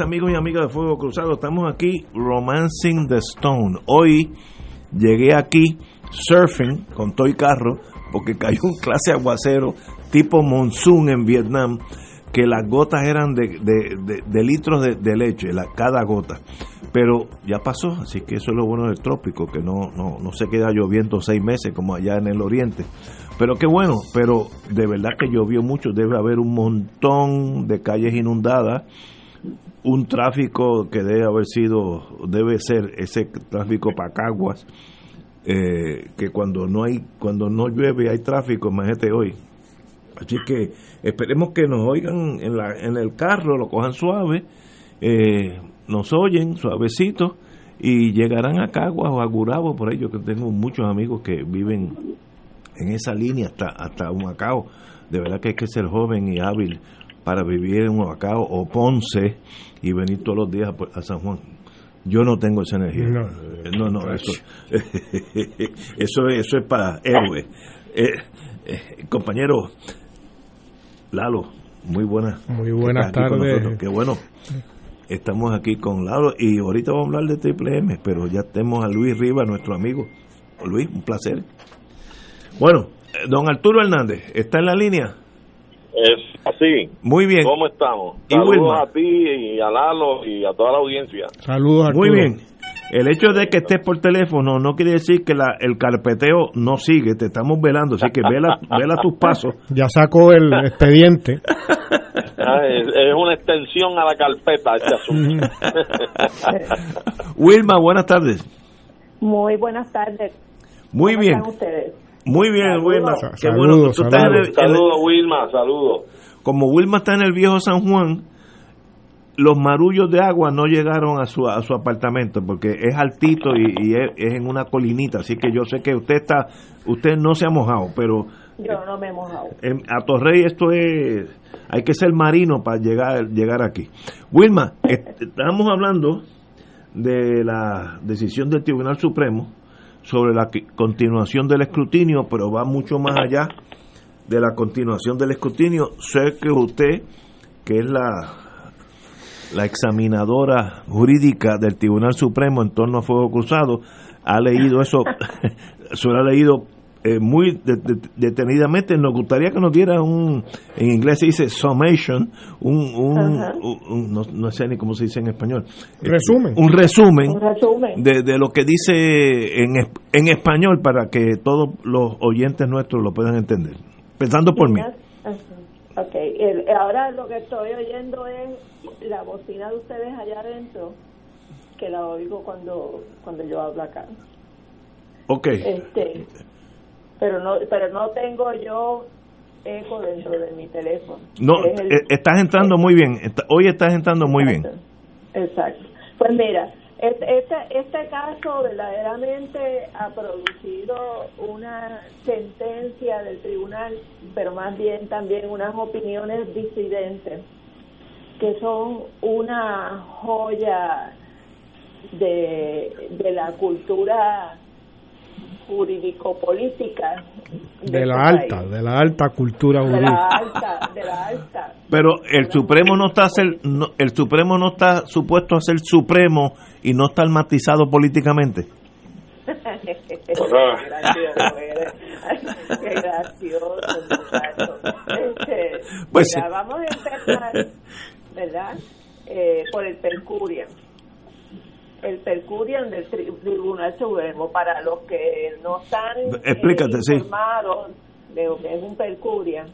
Amigos y amigas de Fuego Cruzado. Estamos aquí Romancing the Stone. Hoy llegué aquí surfing con Toy Carro porque cayó un clase aguacero tipo monsoon en Vietnam que las gotas eran de, litros de, leche, la, cada gota. Pero ya pasó, así que eso es lo bueno del trópico, que no se queda lloviendo seis meses como allá en el oriente. Pero qué bueno, pero de verdad que llovió mucho, debe haber un montón de calles inundadas, un tráfico que debe haber sido, debe ser ese tráfico para Caguas, eh, que cuando no hay, cuando no llueve hay tráfico, imagínate hoy. Así que esperemos que nos oigan en, la, en el carro, lo cojan suave, eh, nos oyen suavecito y llegarán a Caguas o a Gurabo, por ello que tengo muchos amigos que viven en esa línea hasta, hasta Humacao. De verdad que hay que ser joven y hábil para vivir en Humacao o Ponce y venir todos los días a, San Juan. Yo no tengo esa energía. No, no, eso, eso, eso es para héroes. Eh, eh, compañero Lalo, muy buenas. Muy buenas tardes. Qué bueno. Estamos aquí con Lalo y ahorita vamos a hablar de Triple M, pero ya tenemos a Luis Riva, nuestro amigo. Luis, un placer. Bueno, eh, don Arturo Hernández, ¿está en la línea? Es así. Muy bien. ¿Cómo estamos? Saludos a ti y a Lalo y a toda la audiencia. Saludos, Arturo. Muy bien. El hecho de que estés por teléfono no quiere decir que la, el carpeteo no sigue, te estamos velando, así que vela, vela tus pasos. Ya sacó el expediente. Ah, es, una extensión a la carpeta este asunto. Wilma, buenas tardes. Muy buenas tardes. Muy bien. Están ustedes? Muy bien, Wilma. Qué bueno. Saludos, Wilma, saludos. Como Wilma está en el viejo San Juan, los marullos de agua no llegaron a su, a su apartamento porque es altito y, es, en una colinita, así que yo sé que usted está, usted no se ha mojado, pero yo no me he mojado. a Torrey esto es, hay que ser marino para llegar, llegar aquí. Wilma, estamos hablando de la decisión del Tribunal Supremo sobre la continuación del escrutinio, pero va mucho más allá de la continuación del escrutinio. Sé que usted, que es la, la examinadora jurídica del Tribunal Supremo en torno a Fuego Cruzado, ha leído eso, se lo ha leído eh, muy detenidamente. Nos gustaría que nos diera un, en inglés se dice summation, un, un, no, sé ni cómo se dice en español. Eh, resumen. Un resumen, De, de, lo que dice en, en español para que todos los oyentes nuestros lo puedan entender. Pensando por mí. Ok, ahora lo que estoy oyendo es la bocina de ustedes allá adentro, que la oigo cuando, cuando yo hablo acá. Ok. Este, pero no pero no tengo yo eco dentro de mi teléfono. No, eh, estás entrando muy bien, hoy estás entrando muy bien. Exacto. Pues mira, este, este caso verdaderamente ha producido una sentencia del tribunal, pero más bien también unas opiniones disidentes, que son una joya de, de la cultura jurídico-política de, la este alta, de la alta cultura jurídica. De la alta, de la alta. Pero el Supremo no está ser, el Supremo no está supuesto a ser supremo y no está matizado políticamente. Qué gracioso, este, pues vamos a empezar, ¿verdad? Eh, por el Percuria el Percurian del Tribunal Supremo para los que no están Explícate, informados de lo que es un Percurian.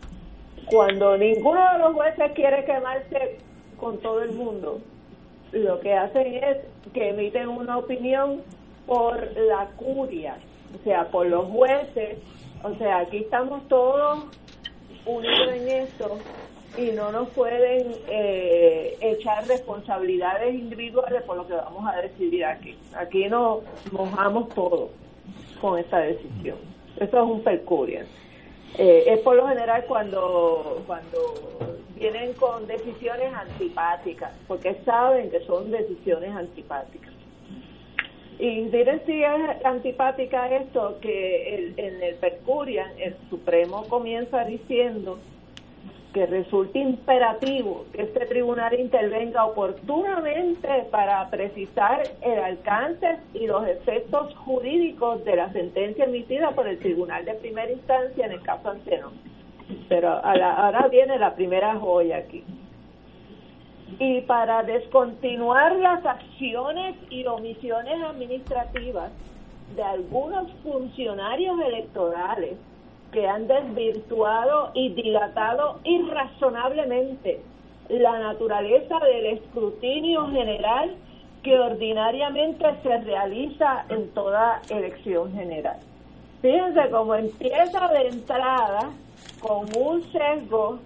Cuando ninguno de los jueces quiere quemarse con todo el mundo, lo que hacen es que emiten una opinión por la curia, o sea, por los jueces. O sea, aquí estamos todos unidos en esto y no nos pueden eh, echar responsabilidades individuales por lo que vamos a decidir aquí. Aquí nos mojamos todos con esta decisión. Eso es un percurio. Eh, es por lo general cuando, cuando vienen con decisiones antipáticas, porque saben que son decisiones antipáticas. Y miren si es antipática esto, que en el Percurian el Supremo comienza diciendo que resulta imperativo que este tribunal intervenga oportunamente para precisar el alcance y los efectos jurídicos de la sentencia emitida por el tribunal de primera instancia en el caso Antenón. Pero ahora viene la primera joya aquí. Y para descontinuar las acciones y omisiones administrativas de algunos funcionarios electorales que han desvirtuado y dilatado irrazonablemente la naturaleza del escrutinio general que ordinariamente se realiza en toda elección general. Fíjense cómo empieza de entrada con un sesgo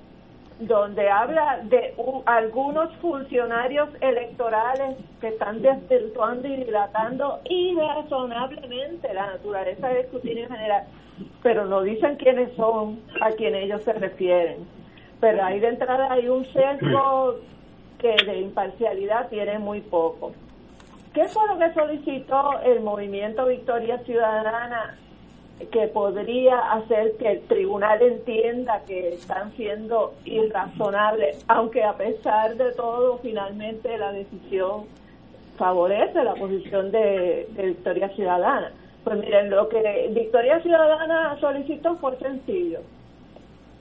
donde habla de algunos funcionarios electorales que están desvirtuando y dilatando irrazonablemente la naturaleza del escrutinio general pero no dicen quiénes son a quienes ellos se refieren. Pero ahí de entrada hay un sesgo que de imparcialidad tiene muy poco. ¿Qué fue lo que solicitó el movimiento Victoria Ciudadana que podría hacer que el tribunal entienda que están siendo irrazonables, aunque a pesar de todo, finalmente la decisión favorece la posición de Victoria Ciudadana? Pues miren, lo que Victoria Ciudadana solicitó fue sencillo.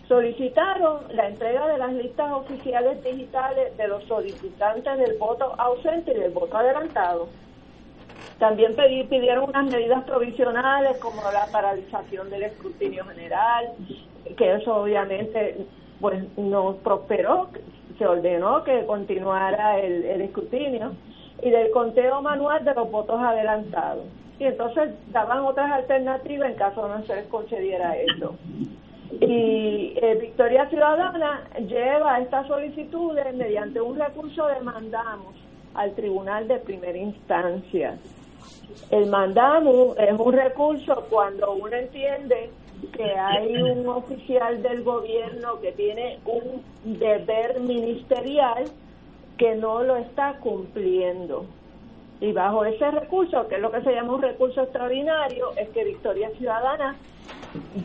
Solicitaron la entrega de las listas oficiales digitales de los solicitantes del voto ausente y del voto adelantado. También pidieron unas medidas provisionales como la paralización del escrutinio general, que eso obviamente pues no prosperó, se ordenó que continuara el, el escrutinio, y del conteo manual de los votos adelantados y entonces daban otras alternativas en caso no se les concediera eso. Y eh, Victoria Ciudadana lleva estas solicitudes mediante un recurso de mandamos al Tribunal de Primera Instancia. El mandamos es un recurso cuando uno entiende que hay un oficial del gobierno que tiene un deber ministerial que no lo está cumpliendo. Y bajo ese recurso, que es lo que se llama un recurso extraordinario, es que Victoria Ciudadana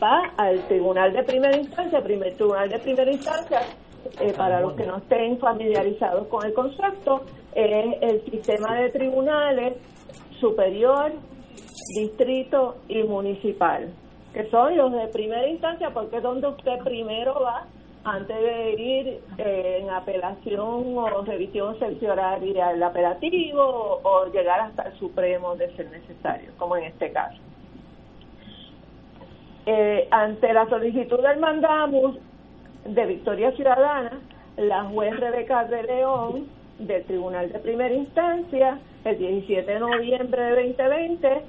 va al Tribunal de Primera Instancia, primer Tribunal de Primera Instancia, eh, para los que no estén familiarizados con el concepto, es el sistema de tribunales superior, distrito y municipal, que son los de primera instancia porque es donde usted primero va antes de ir eh, en apelación o revisión cercioraria del apelativo o, llegar hasta el Supremo de ser necesario, como en este caso. Eh, ante la solicitud del mandamus de Victoria Ciudadana, la juez Rebeca de León del Tribunal de Primera Instancia, el 17 de noviembre de 2020,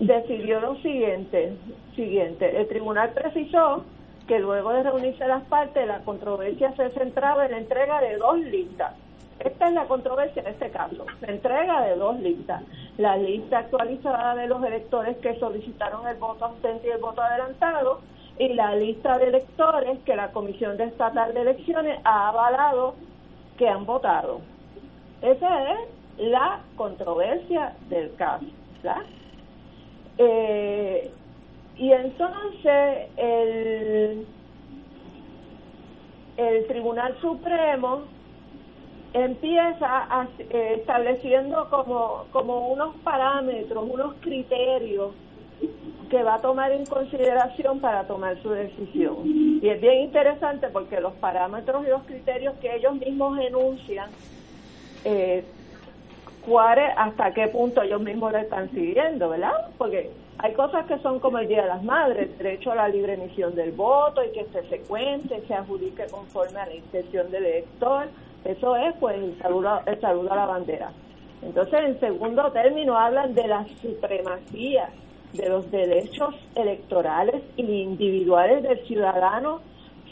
decidió lo siguiente, siguiente. El tribunal precisó que luego de reunirse las partes, la controversia se centraba en la entrega de dos listas. Esta es la controversia en este caso, la entrega de dos listas. La lista actualizada de los electores que solicitaron el voto ausente y el voto adelantado y la lista de electores que la Comisión de Estatal de Elecciones ha avalado que han votado. Esa es la controversia del caso. Eh, y entonces el, el Tribunal Supremo empieza eh, estableciendo como, como unos parámetros, unos criterios que va a tomar en consideración para tomar su decisión. Y es bien interesante porque los parámetros y los criterios que ellos mismos enuncian, eh, hasta qué punto ellos mismos lo están siguiendo, ¿verdad? Porque hay cosas que son como el Día de las Madres, derecho a la libre emisión del voto y que se secuente, se adjudique conforme a la intención del elector. Eso es, pues, el saludo, el saludo a la bandera. Entonces, en segundo término, hablan de la supremacía de los derechos electorales y individuales del ciudadano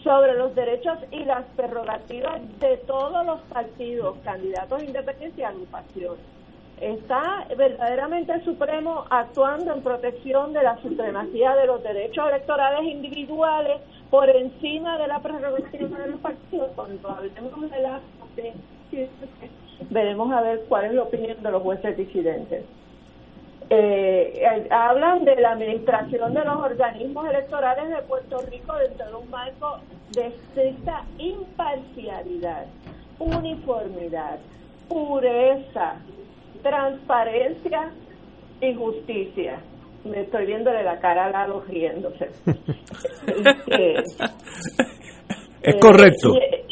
sobre los derechos y las prerrogativas de todos los partidos, candidatos independientes y agrupaciones. Está verdaderamente el Supremo actuando en protección de la supremacía de los derechos electorales individuales por encima de la prerrogativa de los partidos. Cuando hablemos de la veremos a ver cuál es la opinión de los jueces disidentes. Eh, hablan de la administración de los organismos electorales de Puerto Rico dentro de un marco de estricta imparcialidad, uniformidad, pureza, transparencia y justicia. Me estoy viéndole la cara a Lalo riéndose. es correcto. Eh,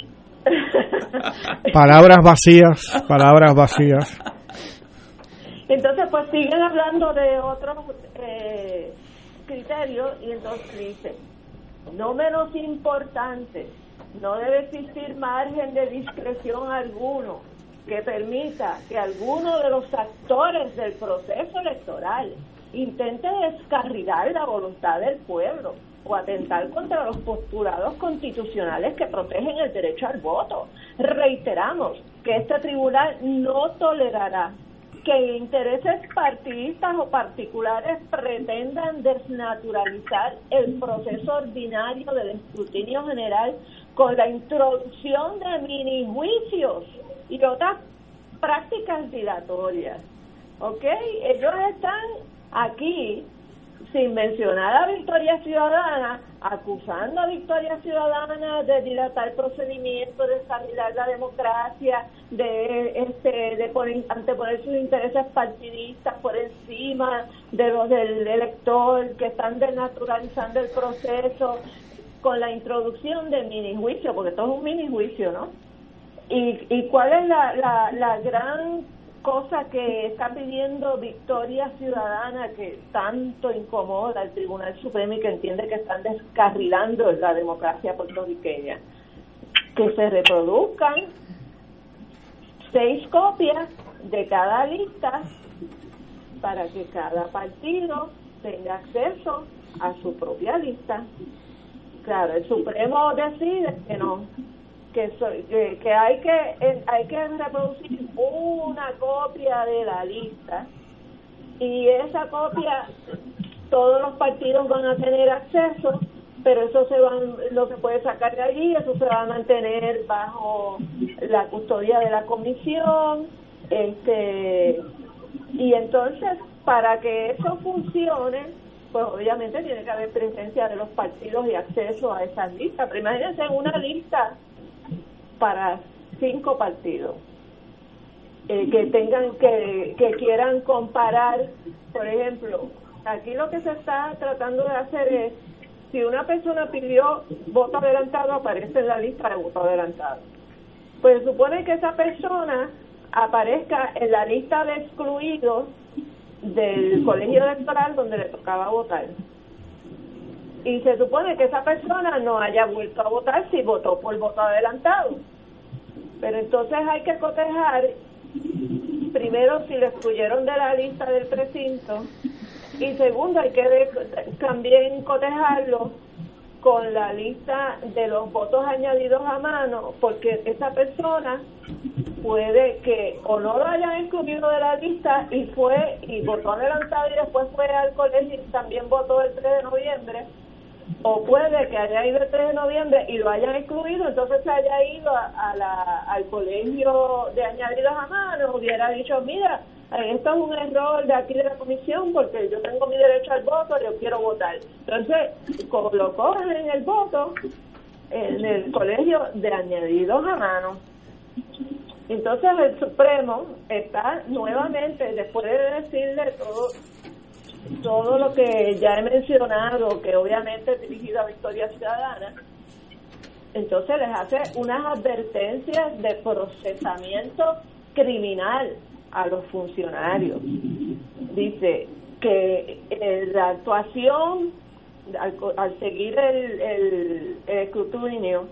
palabras vacías, palabras vacías. Entonces, pues siguen hablando de otros eh, criterios y entonces dice, no menos importante, no debe existir margen de discreción alguno que permita que alguno de los actores del proceso electoral intente descarrilar la voluntad del pueblo o atentar contra los postulados constitucionales que protegen el derecho al voto. Reiteramos que este tribunal no tolerará que intereses partidistas o particulares pretendan desnaturalizar el proceso ordinario del escrutinio general con la introducción de mini juicios y otras prácticas dilatorias. ¿Ok? Ellos están aquí sin mencionar a Victoria Ciudadana, acusando a Victoria Ciudadana de dilatar procedimientos, de estabilizar la democracia, de este, de poner, sus intereses partidistas por encima de los del elector, que están desnaturalizando el proceso con la introducción de mini juicio, porque todo es un mini juicio, ¿no? ¿Y, y cuál es la, la, la gran cosa que está pidiendo Victoria Ciudadana que tanto incomoda al Tribunal Supremo y que entiende que están descarrilando la democracia puertorriqueña. Que se reproduzcan seis copias de cada lista para que cada partido tenga acceso a su propia lista. Claro, el Supremo decide que no, que, que, hay que hay que reproducir una copia de la lista. Y esa copia todos los partidos van a tener acceso pero eso se van lo se puede sacar de allí eso se va a mantener bajo la custodia de la comisión este y entonces para que eso funcione pues obviamente tiene que haber presencia de los partidos y acceso a esas listas. Pero imagínense una lista para cinco partidos eh, que tengan que, que quieran comparar por ejemplo aquí lo que se está tratando de hacer es si una persona pidió voto adelantado aparece en la lista de voto adelantado. Pues supone que esa persona aparezca en la lista de excluidos del colegio electoral donde le tocaba votar y se supone que esa persona no haya vuelto a votar si votó por voto adelantado. Pero entonces hay que cotejar primero si lo excluyeron de la lista del precinto y segundo hay que también cotejarlo con la lista de los votos añadidos a mano porque esa persona puede que o no lo hayan excluido de la lista y fue y votó adelantado y después fue al colegio y también votó el 3 de noviembre o puede que haya ido el 3 de noviembre y lo hayan excluido, entonces se haya ido a, la, al colegio de añadidos a mano, hubiera dicho, mira, esto es un error de aquí de la comisión porque yo tengo mi derecho al voto, yo quiero votar. Entonces, lo cogen en el voto en el colegio de añadidos a mano. Entonces el Supremo está nuevamente, después de decirle todo todo lo que ya he mencionado, que obviamente es dirigido a Victoria Ciudadana, entonces les hace unas advertencias de procesamiento criminal a los funcionarios. Dice que eh, la actuación, al, seguir el, el, el escrutinio,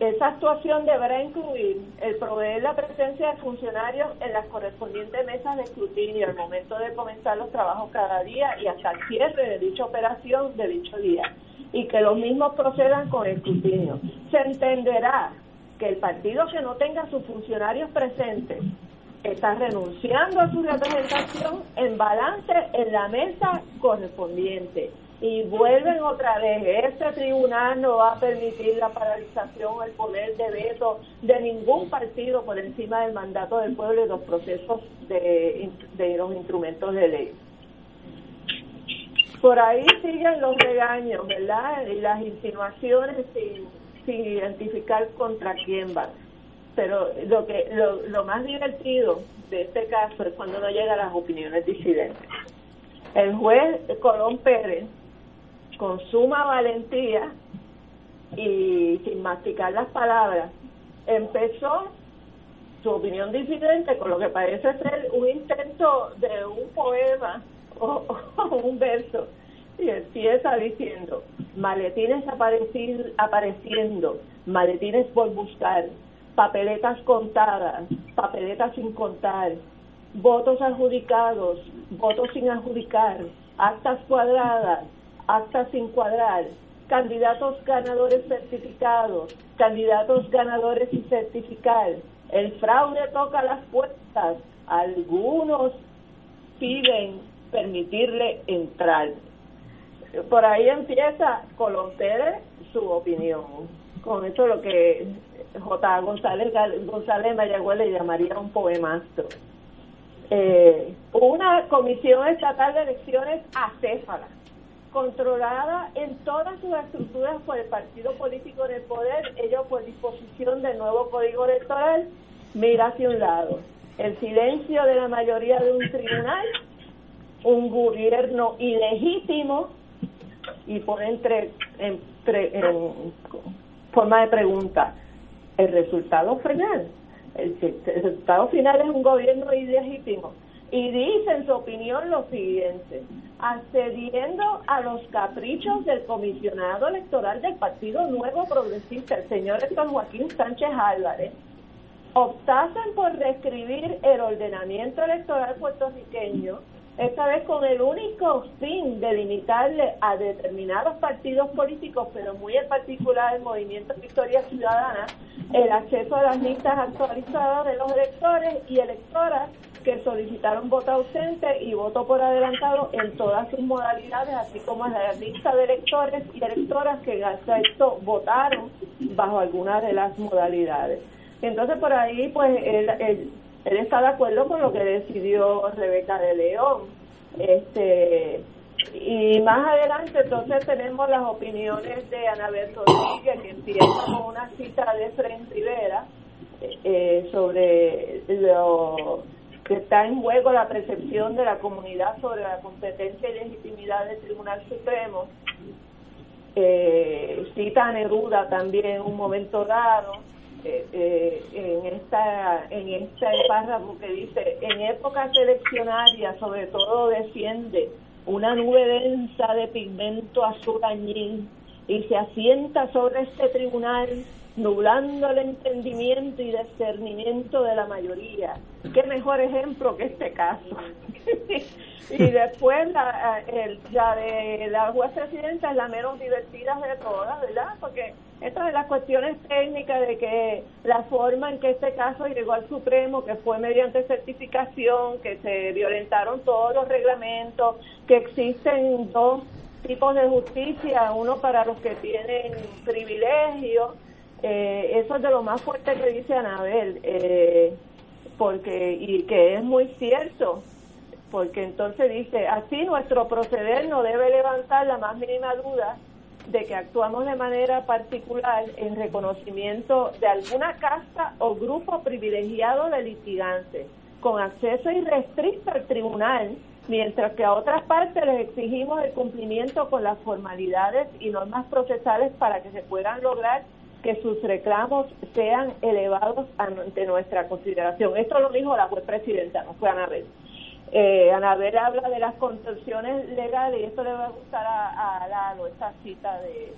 esa actuación deberá incluir el proveer la presencia de funcionarios en las correspondientes mesas de escrutinio al momento de comenzar los trabajos cada día y hasta el cierre de dicha operación de dicho día. y que los mismos procedan con escrutinio. Se entenderá que el partido que no tenga sus funcionarios presentes está renunciando a su representación en balance en la mesa correspondiente y vuelven otra vez. Este tribunal no va a permitir la paralización o el poder de veto de ningún partido por encima del mandato del pueblo y los procesos de, de los instrumentos de ley. Por ahí siguen los regaños, ¿verdad? Y las insinuaciones sin, sin identificar contra quién va. Pero lo que lo, lo más divertido de este caso es cuando no llega a las opiniones disidentes. El juez Colón Pérez con suma valentía y sin masticar las palabras, empezó su opinión disidente con lo que parece ser un intento de un poema o, un verso. Y empieza diciendo maletines apareciendo, maletines por buscar, papeletas contadas, papeletas sin contar, votos adjudicados, votos sin adjudicar, actas cuadradas, actas sin cuadrar, candidatos ganadores certificados, candidatos ganadores sin certificar. El fraude toca las puertas. Algunos piden permitirle entrar. Por ahí empieza Colón su opinión. Con eso lo que J. González, González Mayagüez le llamaría un poemazo. Eh, una comisión estatal de elecciones acéfala controlada en todas sus estructuras por el partido político en el poder, ellos por disposición del nuevo código electoral, mira hacia un lado. El silencio de la mayoría de un tribunal, un gobierno ilegítimo, y por entre, en forma de pregunta, el resultado final. El, el resultado final es un gobierno ilegítimo y dice en su opinión lo siguiente, accediendo a los caprichos del comisionado electoral del Partido Nuevo Progresista, el señor Héctor Joaquín Sánchez Álvarez, optasen por reescribir el ordenamiento electoral puertorriqueño, esta vez con el único fin de limitarle a determinados partidos políticos, pero muy en particular el Movimiento Victoria Ciudadana, el acceso a las listas actualizadas de los electores y electoras que solicitaron voto ausente y voto por adelantado en todas sus modalidades, así como en la lista de electores y electoras que en votaron bajo alguna de las modalidades. Entonces por ahí pues él, él, está de acuerdo con lo que decidió Rebeca de León. Este y más adelante entonces tenemos las opiniones de Anabel Rodríguez que empieza con una cita de Fren Rivera eh, sobre lo que está en juego la percepción de la comunidad sobre la competencia y legitimidad del Tribunal Supremo. Eh, cita a Neruda también en un momento dado eh, eh, en esta en este párrafo que dice en épocas eleccionarias sobre todo desciende una nube densa de pigmento azul añil y se asienta sobre este tribunal nublando el entendimiento y discernimiento de la mayoría. Qué mejor ejemplo que este caso. y después la, la de la juez presidenta es la menos divertida de todas, ¿verdad? Porque estas son las cuestiones técnicas de que la forma en que este caso llegó al Supremo, que fue mediante certificación, que se violentaron todos los reglamentos, que existen dos tipos de justicia, uno para los que tienen privilegios eh, eso es de lo más fuerte que dice Anabel, eh, porque y que es muy cierto, porque entonces dice, así nuestro proceder no debe levantar la más mínima duda de que actuamos de manera particular en reconocimiento de alguna casta o grupo privilegiado de litigantes, con acceso irrestricto al tribunal, mientras que a otras partes les exigimos el cumplimiento con las formalidades y normas procesales para que se puedan lograr que sus reclamos sean elevados ante nuestra consideración. Esto lo dijo la juez presidenta, no fue Anabel. Eh, Anabel habla de las construcciones legales y esto le va a gustar a, a Lalo, esta cita de,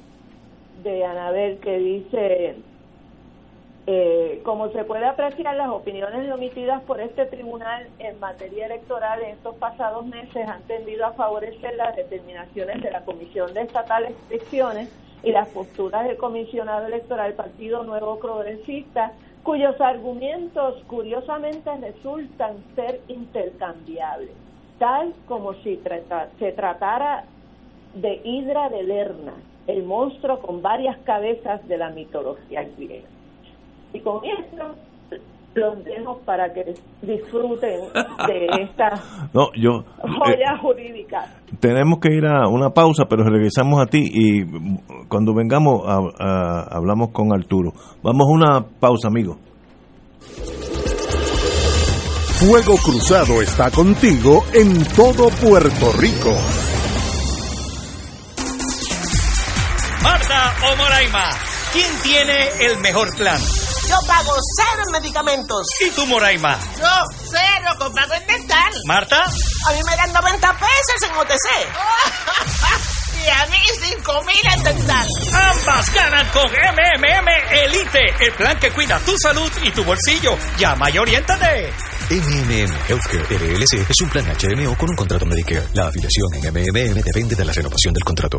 de Anabel que dice Eh, como se puede apreciar, las opiniones emitidas por este tribunal en materia electoral en estos pasados meses han tendido a favorecer las determinaciones de la Comisión de Estatales Elecciones y las posturas del comisionado electoral Partido Nuevo Progresista, cuyos argumentos curiosamente resultan ser intercambiables, tal como si se tratara de Hidra de Lerna, el monstruo con varias cabezas de la mitología griega. Y con esto los dejo para que disfruten de esta no, yo, joya eh, jurídica. Tenemos que ir a una pausa, pero regresamos a ti y cuando vengamos hablamos con Arturo. Vamos a una pausa, amigo. Fuego Cruzado está contigo en todo Puerto Rico. Marta o Moraima, ¿quién tiene el mejor plan? Yo pago cero en medicamentos. ¿Y tú, Moraima? Yo, cero, con pago en dental. ¿Marta? A mí me dan 90 pesos en OTC. y a mí 5 mil en dental. Ambas ganan con MMM Elite, el plan que cuida tu salud y tu bolsillo. Llama y oriéntate. MMM Healthcare LLC es un plan HMO con un contrato Medicare. La afiliación en MMM depende de la renovación del contrato.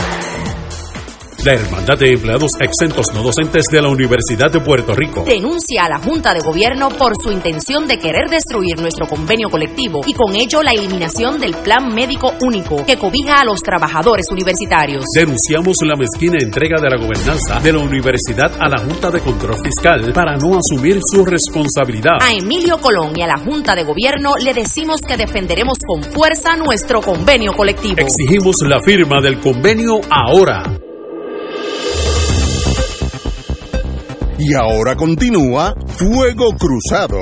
La Hermandad de Empleados Exentos No Docentes de la Universidad de Puerto Rico denuncia a la Junta de Gobierno por su intención de querer destruir nuestro convenio colectivo y con ello la eliminación del Plan Médico Único que cobija a los trabajadores universitarios. Denunciamos la mezquina entrega de la gobernanza de la universidad a la Junta de Control Fiscal para no asumir su responsabilidad. A Emilio Colón y a la Junta de Gobierno le decimos que defenderemos con fuerza nuestro convenio colectivo. Exigimos la firma del convenio ahora. Y ahora continúa Fuego Cruzado.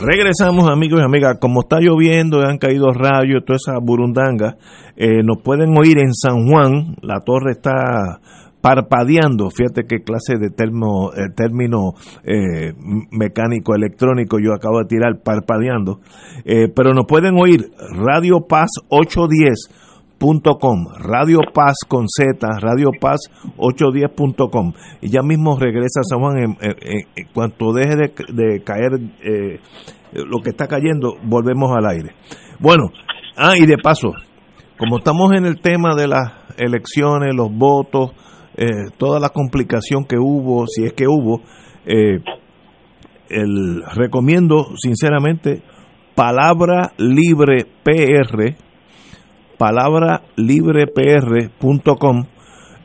Regresamos amigos y amigas, como está lloviendo, han caído rayos, toda esa burundanga, eh, nos pueden oír en San Juan, la torre está parpadeando, fíjate qué clase de termo, eh, término eh, mecánico electrónico yo acabo de tirar, parpadeando, pero nos pueden oír. Radio Paz 810 Radio Paz con Z, Radio Paz 810.com. Y ya mismo regresa a San Juan en, cuanto deje de, caer eh, lo que está cayendo, volvemos al aire. Bueno, ah, y de paso, como estamos en el tema de las elecciones, los votos, eh, toda la complicación que hubo, si es que hubo, eh, el, recomiendo sinceramente Palabra Libre PR palabralibrepr.com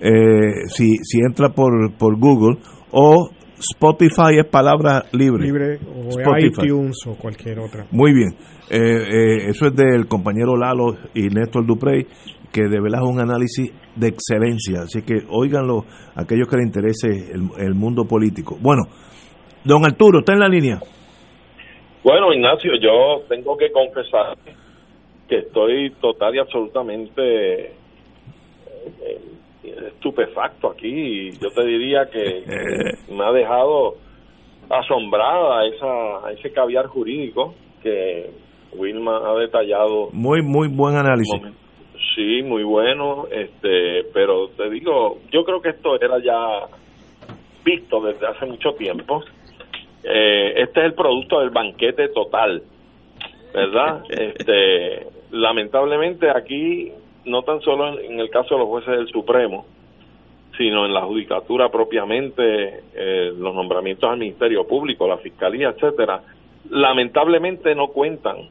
eh, si, si entra por, por Google o Spotify es palabra libre. Libre o iTunes o cualquier otra. Muy bien. Eh, eh, eso es del compañero Lalo y Néstor Duprey, que de verdad es un análisis de excelencia. Así que óiganlo aquellos que les interese el, el mundo político. Bueno, don Arturo, está en la línea. Bueno, Ignacio, yo tengo que confesar que estoy total y absolutamente eh, estupefacto aquí. Yo te diría que, me ha dejado asombrada esa, ese caviar jurídico que Wilma ha detallado. Muy, muy buen análisis. Sí, muy bueno, este, pero te digo, yo creo que esto era ya visto desde hace mucho tiempo. Eh, este es el producto del banquete total, ¿verdad? Este, lamentablemente aquí, no tan solo en, el caso de los jueces del Supremo, sino en la judicatura propiamente, eh, los nombramientos al Ministerio Público, la Fiscalía, etcétera, lamentablemente no cuentan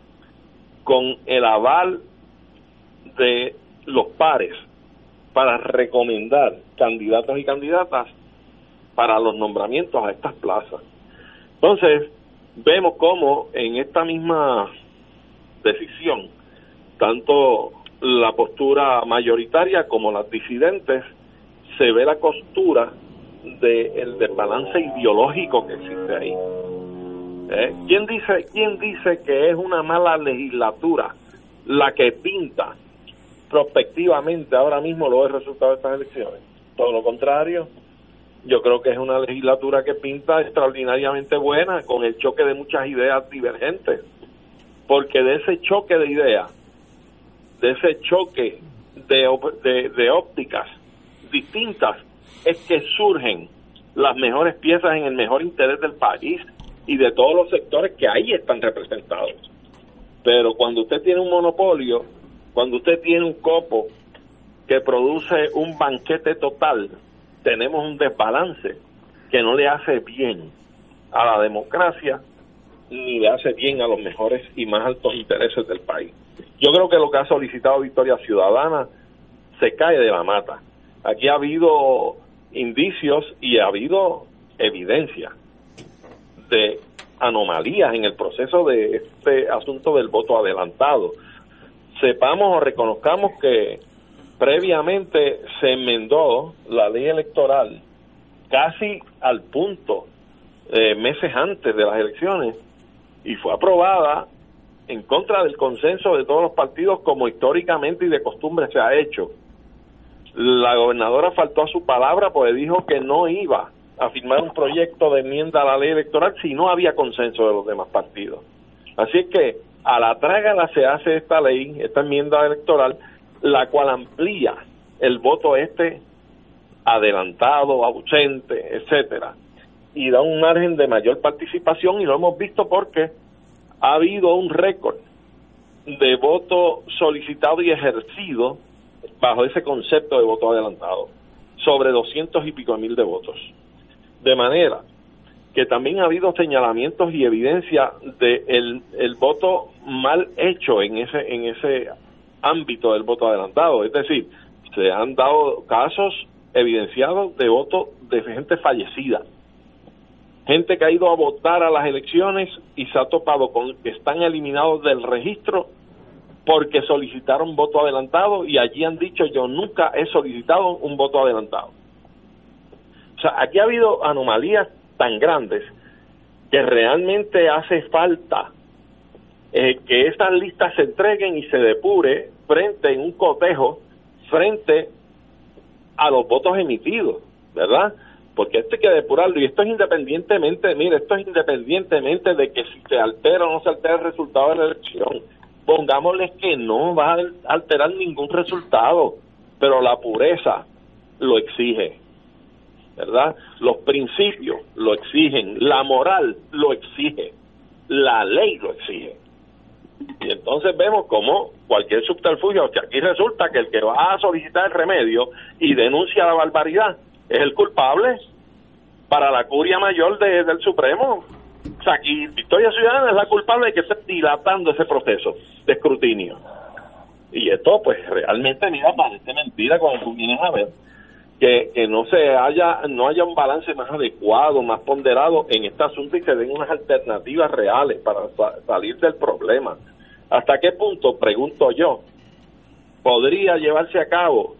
con el aval de los pares para recomendar candidatos y candidatas para los nombramientos a estas plazas. Entonces, vemos cómo en esta misma decisión, tanto la postura mayoritaria como las disidentes, se ve la costura del desbalance ideológico que existe ahí. ¿Eh? ¿Quién, dice, ¿Quién dice que es una mala legislatura la que pinta prospectivamente ahora mismo lo el resultado de estas elecciones? Todo lo contrario, yo creo que es una legislatura que pinta extraordinariamente buena con el choque de muchas ideas divergentes, porque de ese choque de ideas, de ese choque de, de ópticas distintas, es que surgen las mejores piezas en el mejor interés del país y de todos los sectores que ahí están representados. Pero cuando usted tiene un monopolio, cuando usted tiene un copo que produce un banquete total, tenemos un desbalance que no le hace bien a la democracia ni le hace bien a los mejores y más altos intereses del país. Yo creo que lo que ha solicitado Victoria Ciudadana se cae de la mata. Aquí ha habido indicios y ha habido evidencia de anomalías en el proceso de este asunto del voto adelantado. Sepamos o reconozcamos que previamente se enmendó la ley electoral casi al punto eh, meses antes de las elecciones y fue aprobada en contra del consenso de todos los partidos como históricamente y de costumbre se ha hecho. La gobernadora faltó a su palabra porque dijo que no iba a firmar un proyecto de enmienda a la ley electoral si no había consenso de los demás partidos. Así es que a la trágala se hace esta ley, esta enmienda electoral, la cual amplía el voto este adelantado, ausente, etcétera, y da un margen de mayor participación y lo hemos visto porque ha habido un récord de voto solicitado y ejercido bajo ese concepto de voto adelantado, sobre doscientos y pico mil de votos. De manera que también ha habido señalamientos y evidencia de el, el voto mal hecho en ese en ese ámbito del voto adelantado, es decir, se han dado casos evidenciados de voto de gente fallecida, gente que ha ido a votar a las elecciones y se ha topado con que están eliminados del registro porque solicitaron voto adelantado y allí han dicho yo nunca he solicitado un voto adelantado. O sea, aquí ha habido anomalías tan grandes que realmente hace falta eh, que estas listas se entreguen y se depure frente en un cotejo frente a los votos emitidos, ¿verdad? Porque esto hay que depurarlo y esto es independientemente, mire, esto es independientemente de que si se altera o no se altera el resultado de la elección. Pongámosles que no va a alterar ningún resultado, pero la pureza lo exige. ¿verdad? Los principios lo exigen, la moral lo exige, la ley lo exige. Y entonces vemos como cualquier subterfugio, que aquí resulta que el que va a solicitar el remedio y denuncia la barbaridad es el culpable para la curia mayor del Supremo. O sea, aquí Victoria Ciudadana es la culpable de que esté dilatando ese proceso de escrutinio. Y esto, pues, realmente, mira, parece mentira cuando tú vienes a ver que, que no se haya no haya un balance más adecuado, más ponderado en este asunto y se den unas alternativas reales para salir del problema. ¿Hasta qué punto, pregunto yo, podría llevarse a cabo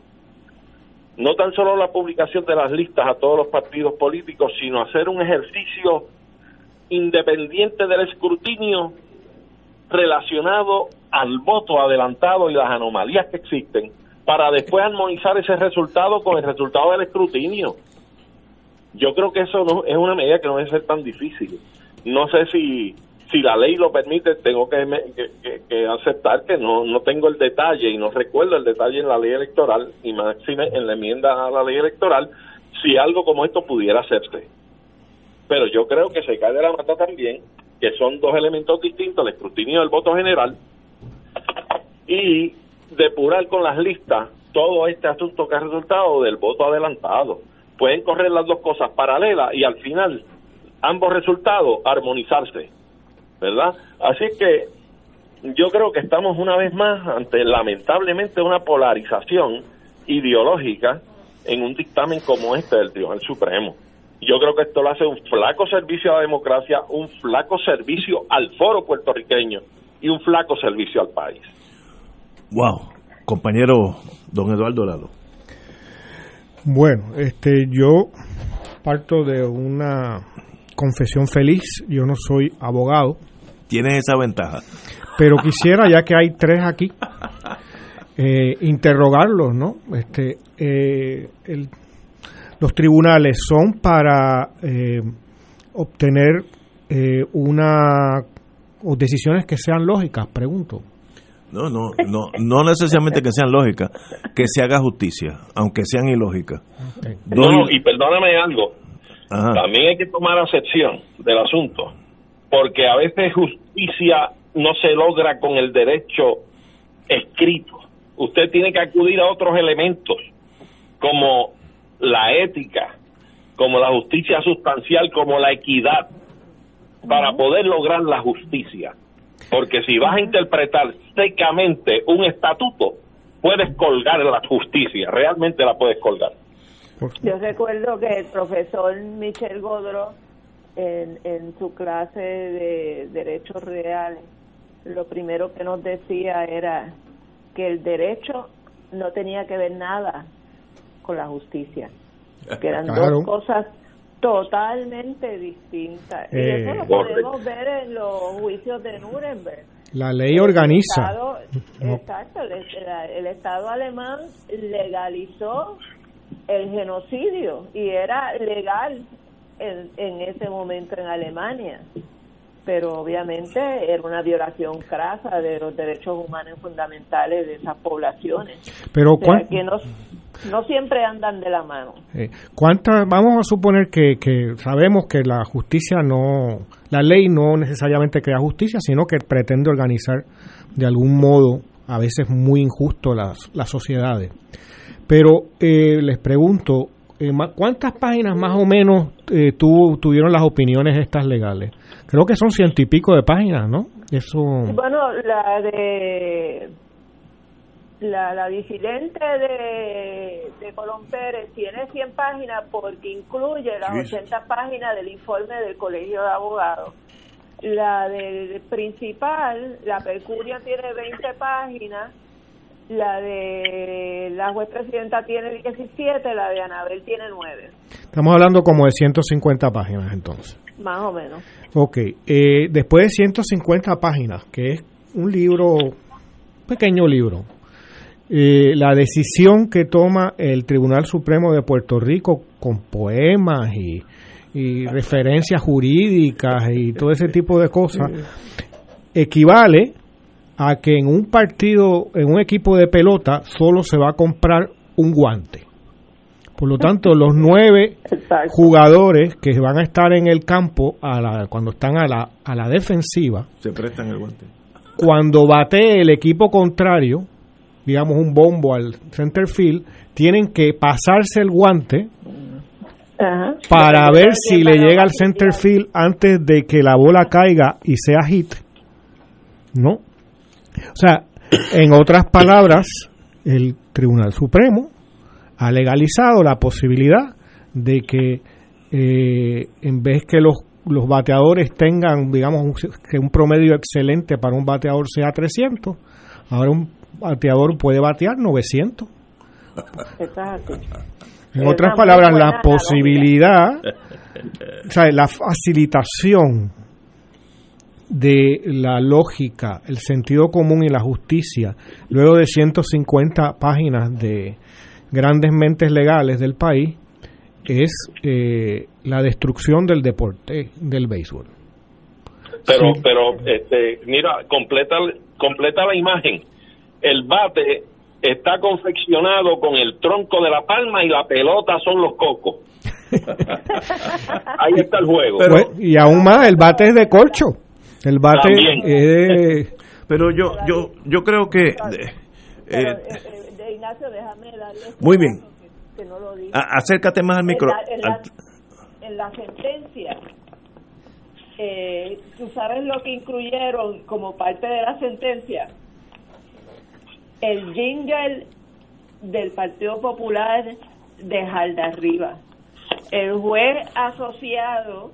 no tan solo la publicación de las listas a todos los partidos políticos, sino hacer un ejercicio independiente del escrutinio relacionado al voto adelantado y las anomalías que existen para después armonizar ese resultado con el resultado del escrutinio. Yo creo que eso no es una medida que no debe ser tan difícil. No sé si si la ley lo permite, tengo que, que, aceptar que no, no tengo el detalle y no recuerdo el detalle en la ley electoral y máxime en la enmienda a la ley electoral si algo como esto pudiera hacerse. Pero yo creo que se cae de la mata también que son dos elementos distintos, el escrutinio del voto general y depurar con las listas todo este asunto que ha resultado del voto adelantado. Pueden correr las dos cosas paralelas y al final ambos resultados armonizarse, ¿verdad? Así que yo creo que estamos una vez más ante lamentablemente una polarización ideológica en un dictamen como este del Tribunal Supremo. Yo creo que esto lo hace un flaco servicio a la democracia, un flaco servicio al foro puertorriqueño y un flaco servicio al país. Wow, compañero don Eduardo Lado. Bueno, este, yo parto de una confesión feliz. Yo no soy abogado. Tienes esa ventaja. Pero quisiera, ya que hay tres aquí, eh, interrogarlos, ¿no? Este, eh, el los tribunales son para eh, obtener eh, una o decisiones que sean lógicas, pregunto. No, no, no, no necesariamente que sean lógicas, que se haga justicia, aunque sean ilógicas. No, y perdóname algo, también hay que tomar acepción del asunto, porque a veces justicia no se logra con el derecho escrito. Usted tiene que acudir a otros elementos, como la ética, como la justicia sustancial, como la equidad, para poder lograr la justicia. Porque si vas a interpretar secamente un estatuto, puedes colgar la justicia, realmente la puedes colgar. Yo recuerdo que el profesor Michel Godro, en, en su clase de Derechos Reales, lo primero que nos decía era que el derecho no tenía que ver nada con la justicia, que eran dos cosas totalmente distintas. y eso lo eh, podemos ver en los juicios de Nuremberg. La ley organiza. exacto, el, Estado alemán legalizó el genocidio y era legal en, en ese momento en Alemania pero obviamente era una violación crasa de los derechos humanos fundamentales de esas poblaciones. Pero que no, no, siempre andan de la mano. Eh, ¿Cuántas? Vamos a suponer que, que sabemos que la justicia no, la ley no necesariamente crea justicia, sino que pretende organizar de algún modo, a veces muy injusto, las, las sociedades. Pero eh, les pregunto, ¿cuántas páginas más o menos tuvieron las opiniones estas legales? Creo que son ciento y pico de páginas, ¿no? Eso... Bueno, la de la, la disidente de, de Colón Pérez tiene 100 páginas porque incluye las 80 páginas del informe del Colegio de Abogados. La del principal, la Percuria, tiene 20 páginas. La de la juez presidenta tiene 17, la de Anabel tiene 9. Estamos hablando como de 150 páginas entonces. Más o menos. Ok, eh, después de 150 páginas, que es un libro, pequeño libro, eh, la decisión que toma el Tribunal Supremo de Puerto Rico con poemas y, y referencias jurídicas y todo ese tipo de cosas, equivale a que en un partido, en un equipo de pelota, solo se va a comprar un guante. Por lo tanto, los nueve jugadores que van a estar en el campo a la, cuando están a la, a la defensiva, se prestan el guante. Cuando bate el equipo contrario, digamos un bombo al center field, tienen que pasarse el guante para ver si le llega al center field antes de que la bola caiga y sea hit. ¿No? O sea, en otras palabras, el Tribunal Supremo ha legalizado la posibilidad de que eh, en vez que los, los bateadores tengan, digamos, que un promedio excelente para un bateador sea 300, ahora un bateador puede batear 900. En otras palabras, la posibilidad, o sea, la facilitación de la lógica, el sentido común y la justicia, luego de 150 páginas de, grandes mentes legales del país es eh, la destrucción del deporte del béisbol. Pero, pero, este, mira, completa, completa la imagen. El bate está confeccionado con el tronco de la palma y la pelota son los cocos. Ahí está el juego. y aún más, el bate es de corcho. El bate es... Pero yo, yo, yo creo que... Eh, eh, de Ignacio, déjame darle... Este Muy bien. acércate más al micro. En la, sentencia, eh, tú sabes lo que incluyeron como parte de la sentencia. El jingle del Partido Popular de Jalda Arriba. El juez asociado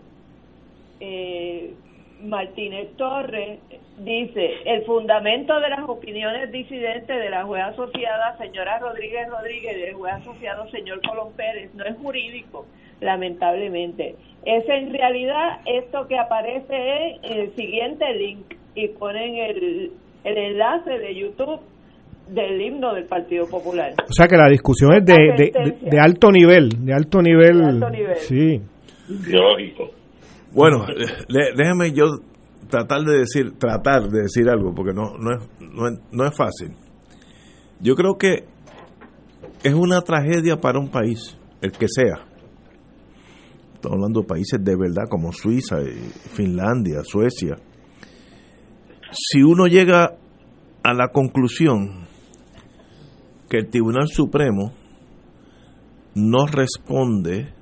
eh, Martínez Torres dice, el fundamento de las opiniones disidentes de la juez asociada señora Rodríguez Rodríguez y del juez asociado señor Colón Pérez no es jurídico, lamentablemente. Es en realidad esto que aparece en el siguiente link y ponen el, el enlace de YouTube del himno del Partido Popular. O sea que la discusión es de, de, alto nivel, de alto nivel. De alto nivel. Sí. Lógico. Bueno, déjame yo tratar de decir, tratar de decir algo, porque no, no, es, no, no es fácil. Yo creo que es una tragedia para un país, el que sea. Estamos hablando de países de verdad como Suiza, Finlandia, Suecia. Si uno llega a la conclusión que el Tribunal Supremo no responde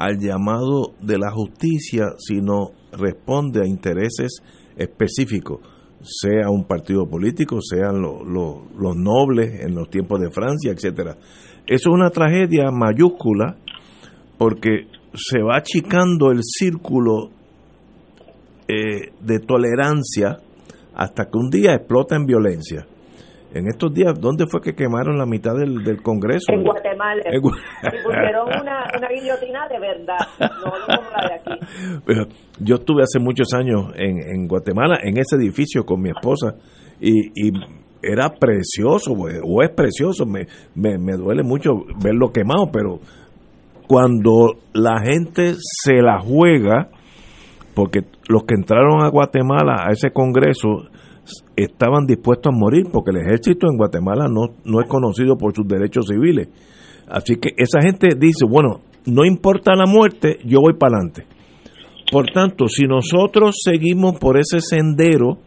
al llamado de la justicia, sino responde a intereses específicos, sea un partido político, sean los nobles en los tiempos de Francia, etcétera. Eso es una tragedia mayúscula porque se va achicando el círculo eh, de tolerancia hasta que un día explota en violencia en estos días, ¿dónde fue que quemaron la mitad del, del Congreso? En Guatemala. y pusieron una, una, guillotina de verdad, no como la de aquí. yo estuve hace muchos años en, en Guatemala, en ese edificio con mi esposa, y, y era precioso, o es precioso, me, me, me duele mucho verlo quemado, pero cuando la gente se la juega, porque los que entraron a Guatemala a ese Congreso estaban dispuestos a morir porque el ejército en Guatemala no, no es conocido por sus derechos civiles. Así que esa gente dice, bueno, no importa la muerte, yo voy para adelante. Por tanto, si nosotros seguimos por ese sendero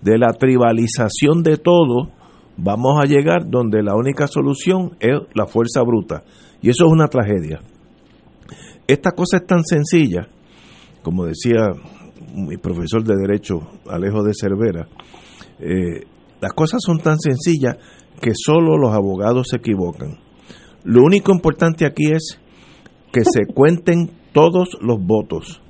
de la tribalización de todo, vamos a llegar donde la única solución es la fuerza bruta. Y eso es una tragedia. Esta cosa es tan sencilla, como decía mi profesor de Derecho, Alejo de Cervera, eh, las cosas son tan sencillas que solo los abogados se equivocan. Lo único importante aquí es que se cuenten todos los votos.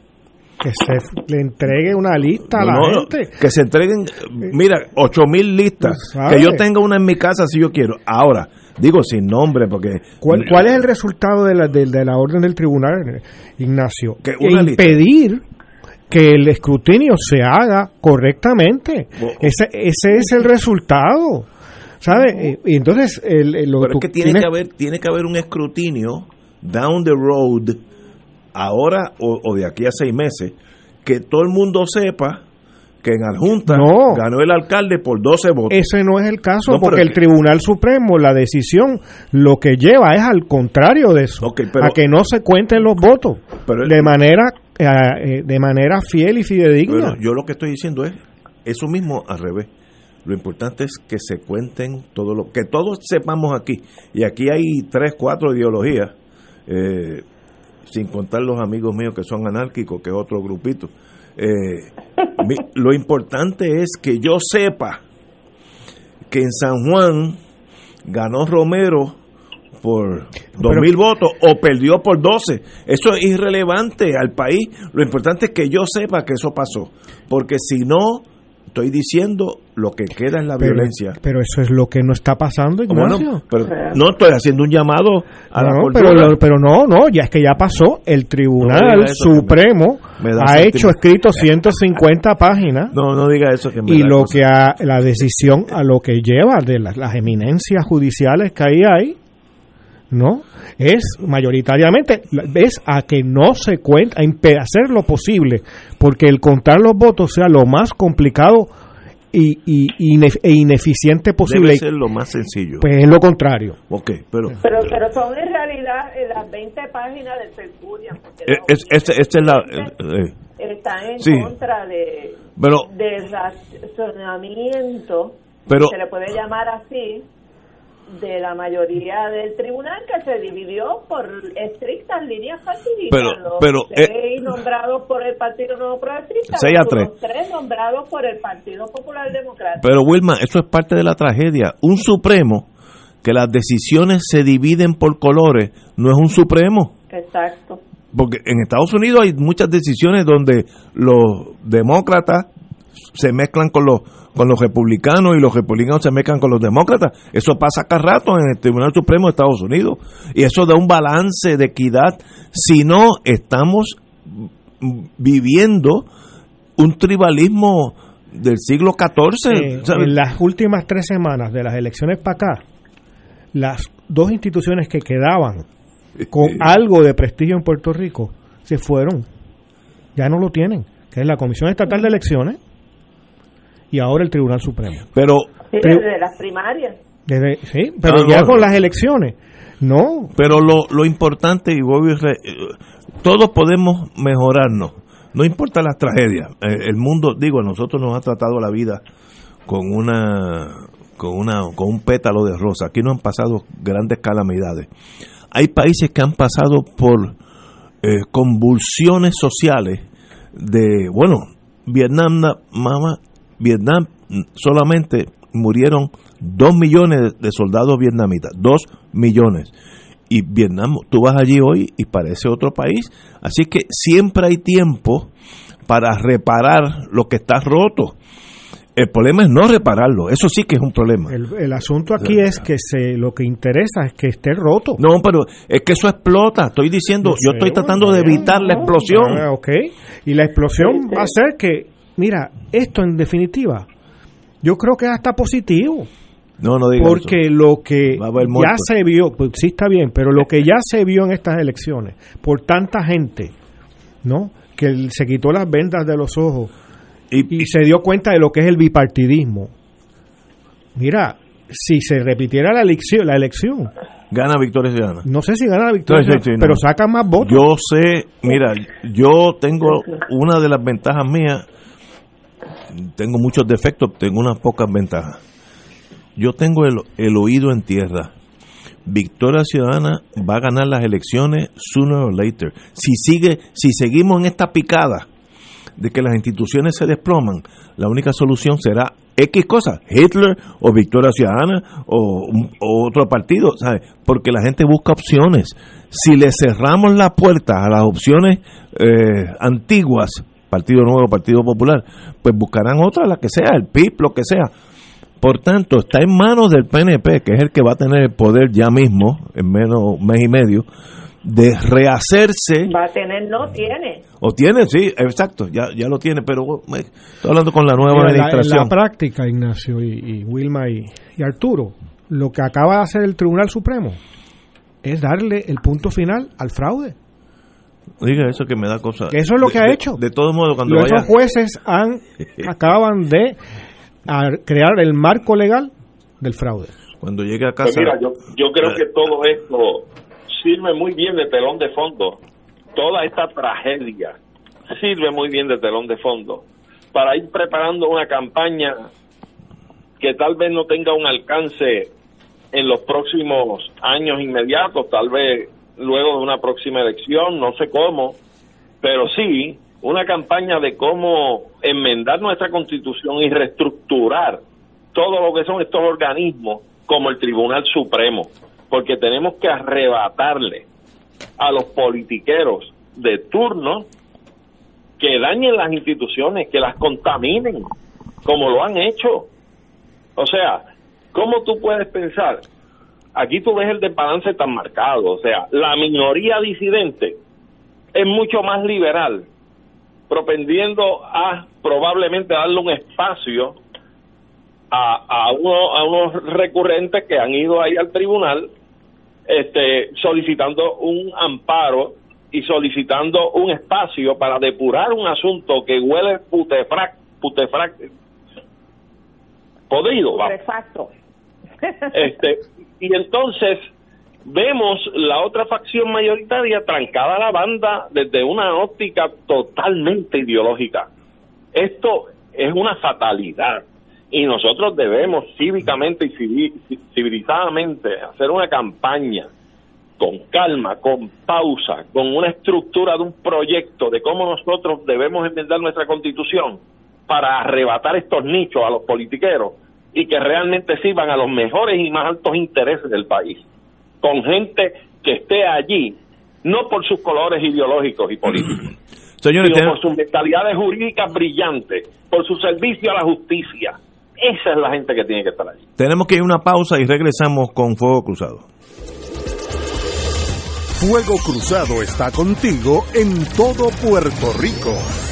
Que se le entregue una lista a la gente. Que se entreguen, mira, ocho mil listas. Que yo tenga una en mi casa si yo quiero. Ahora, digo sin nombre porque... ¿Cuál, es el resultado de la, de, la orden del tribunal, Ignacio? Que impedir que el escrutinio se haga correctamente. Ese, ese es el resultado. ¿Sabe? Y entonces, el, Pero es que tiene que, haber, tiene que haber un escrutinio down the road, ahora o, de aquí a seis meses, que todo el mundo sepa que en Adjunta ganó el alcalde por 12 votos. Ese no es el caso, porque el Tribunal Supremo, la decisión, lo que lleva es al contrario de eso, a que no se cuenten los votos de manera eh, eh, de manera fiel y fidedigna. yo lo que estoy diciendo es eso mismo al revés. Lo importante es que se cuenten todo lo que todos sepamos aquí. Y aquí hay tres, cuatro ideologías, eh, sin contar los amigos míos que son anárquicos, que es otro grupito. lo importante es que yo sepa que en San Juan ganó Romero por dos mil votos o perdió por 12. Eso es irrelevante al país. Lo importante es que yo sepa que eso pasó. Porque si no, estoy diciendo lo que queda en la violencia. Pero eso es lo que no está pasando, Ignacio. pero no estoy haciendo un llamado a la pero, pero no, no, ya es que ya pasó. El Tribunal Supremo ha hecho escrito 150 páginas. No, no diga eso. Que y lo que ha, la decisión a lo que lleva de las, las eminencias judiciales que ahí hay ¿no? Es mayoritariamente, es a que no se cuenta, a hacer lo posible, porque el contar los votos sea lo más complicado y, y, e ineficiente posible. Debe ser lo más sencillo. Pues es lo contrario. Ok, pero... Pero, pero son en realidad las 20 páginas del Percuria. Eh, es, este, este es la... Eh, está en contra de, pero, de razonamiento, pero, se le puede llamar así, de la mayoría del tribunal que se dividió por estrictas líneas partidistas. Pero, pero seis eh, nombrados por el Partido Nuevo Progresista, seis a tres. tres nombrados por el Partido Popular Democrático. Pero Wilma, eso es parte de la tragedia. Un Supremo que las decisiones se dividen por colores no es un Supremo. Exacto. Porque en Estados Unidos hay muchas decisiones donde los demócratas se mezclan con los con los republicanos y los republicanos se mezclan con los demócratas. Eso pasa cada rato en el Tribunal Supremo de Estados Unidos. Y eso da un balance de equidad. Si no, estamos viviendo un tribalismo del siglo XIV. en las últimas tres semanas de las elecciones para acá, las dos instituciones que quedaban con algo de prestigio en Puerto Rico se fueron. Ya no lo tienen, que es la Comisión Estatal de Elecciones y ahora el Tribunal Supremo. Pero desde las primarias. sí, pero ya con las elecciones. No. Pero lo, lo importante, y voy todos podemos mejorarnos, no importa las tragedias. Eh, el mundo, digo, a nosotros nos ha tratado la vida con una con una con un pétalo de rosa. Aquí no han pasado grandes calamidades. Hay países que han pasado por eh, convulsiones sociales de, bueno, Vietnam, mamá, Vietnam solamente murieron dos millones de soldados vietnamitas, dos millones. Y Vietnam, tú vas allí hoy y parece otro país. Así que siempre hay tiempo para reparar lo que está roto. El problema es no repararlo, eso sí que es un problema. El, asunto aquí es que se, lo que interesa es que esté roto. No, pero es que eso explota. Estoy diciendo, yo estoy tratando de evitar la explosión. Ah, ok, y la explosión va a ser que Mira, esto en definitiva, yo creo que es hasta positivo. No, no Porque lo que ya se vio, pues sí está bien, pero lo que ya se vio en estas elecciones, por tanta gente, ¿no? Que se quitó las vendas de los ojos y, se dio cuenta de lo que es el bipartidismo. Mira, si se repitiera la elección, la elección gana Victoria Ciudadana. No sé si gana la Victoria pero saca más votos. Yo sé, mira, yo tengo una de las ventajas mías tengo muchos defectos, tengo unas pocas ventajas. Yo tengo el, el oído en tierra. Victoria Ciudadana va a ganar las elecciones sooner or later. Si sigue, si seguimos en esta picada de que las instituciones se desploman, la única solución será X cosas, Hitler o Victoria Ciudadana o, otro partido, ¿sabes? Porque la gente busca opciones. Si le cerramos la puerta a las opciones eh, antiguas, Partido Nuevo, Partido Popular, pues buscarán otra, la que sea, el PIB, lo que sea. Por tanto, está en manos del PNP, que es el que va a tener el poder ya mismo, en menos mes y medio, de rehacerse. Va a tener, no tiene. O tiene, sí, exacto, ya, ya lo tiene, pero estoy hablando con la nueva administración. En la, práctica, Ignacio y, Wilma y, y, Arturo, lo que acaba de hacer el Tribunal Supremo es darle el punto final al fraude. Diga eso que me da cosa. Eso es lo que ha hecho. De, todos modos, cuando Esos jueces han, acaban de crear el marco legal del fraude. Cuando llegue a pues casa. mira, yo, yo creo que todo esto sirve muy bien de telón de fondo. Toda esta tragedia sirve muy bien de telón de fondo para ir preparando una campaña que tal vez no tenga un alcance en los próximos años inmediatos, tal vez luego de una próxima elección, no sé cómo, pero sí una campaña de cómo enmendar nuestra constitución y reestructurar todo lo que son estos organismos como el Tribunal Supremo, porque tenemos que arrebatarle a los politiqueros de turno que dañen las instituciones, que las contaminen, como lo han hecho. O sea, ¿cómo tú puedes pensar aquí tú ves el desbalance tan marcado, o sea, la minoría disidente es mucho más liberal, propendiendo a probablemente darle un espacio a, a, uno, a unos recurrentes que han ido ahí al tribunal este, solicitando un amparo y solicitando un espacio para depurar un asunto que huele putefrac, putefrac podrido. Exacto. Este, y entonces vemos la otra facción mayoritaria trancada a la banda desde una óptica totalmente ideológica. Esto es una fatalidad y nosotros debemos cívicamente y civilizadamente hacer una campaña con calma, con pausa, con una estructura de un proyecto de cómo nosotros debemos enmendar nuestra constitución para arrebatar estos nichos a los politiqueros y que realmente sirvan a los mejores y más altos intereses del país, con gente que esté allí, no por sus colores ideológicos y políticos, sino por sus mentalidades jurídicas brillantes, por su servicio a la justicia. Esa es la gente que tiene que estar allí. Tenemos que ir a una pausa y regresamos con Fuego Cruzado. Fuego Cruzado está contigo en todo Puerto Rico.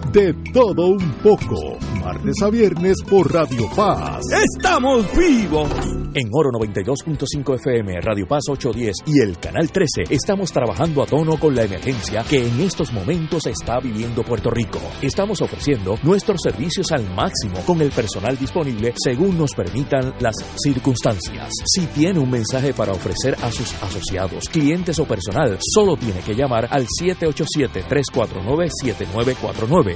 De todo un poco, martes a viernes por Radio Paz. ¡Estamos vivos! En Oro 92.5 FM, Radio Paz 810 y el Canal 13 estamos trabajando a tono con la emergencia que en estos momentos está viviendo Puerto Rico. Estamos ofreciendo nuestros servicios al máximo con el personal disponible según nos permitan las circunstancias. Si tiene un mensaje para ofrecer a sus asociados, clientes o personal, solo tiene que llamar al 787-349-7949.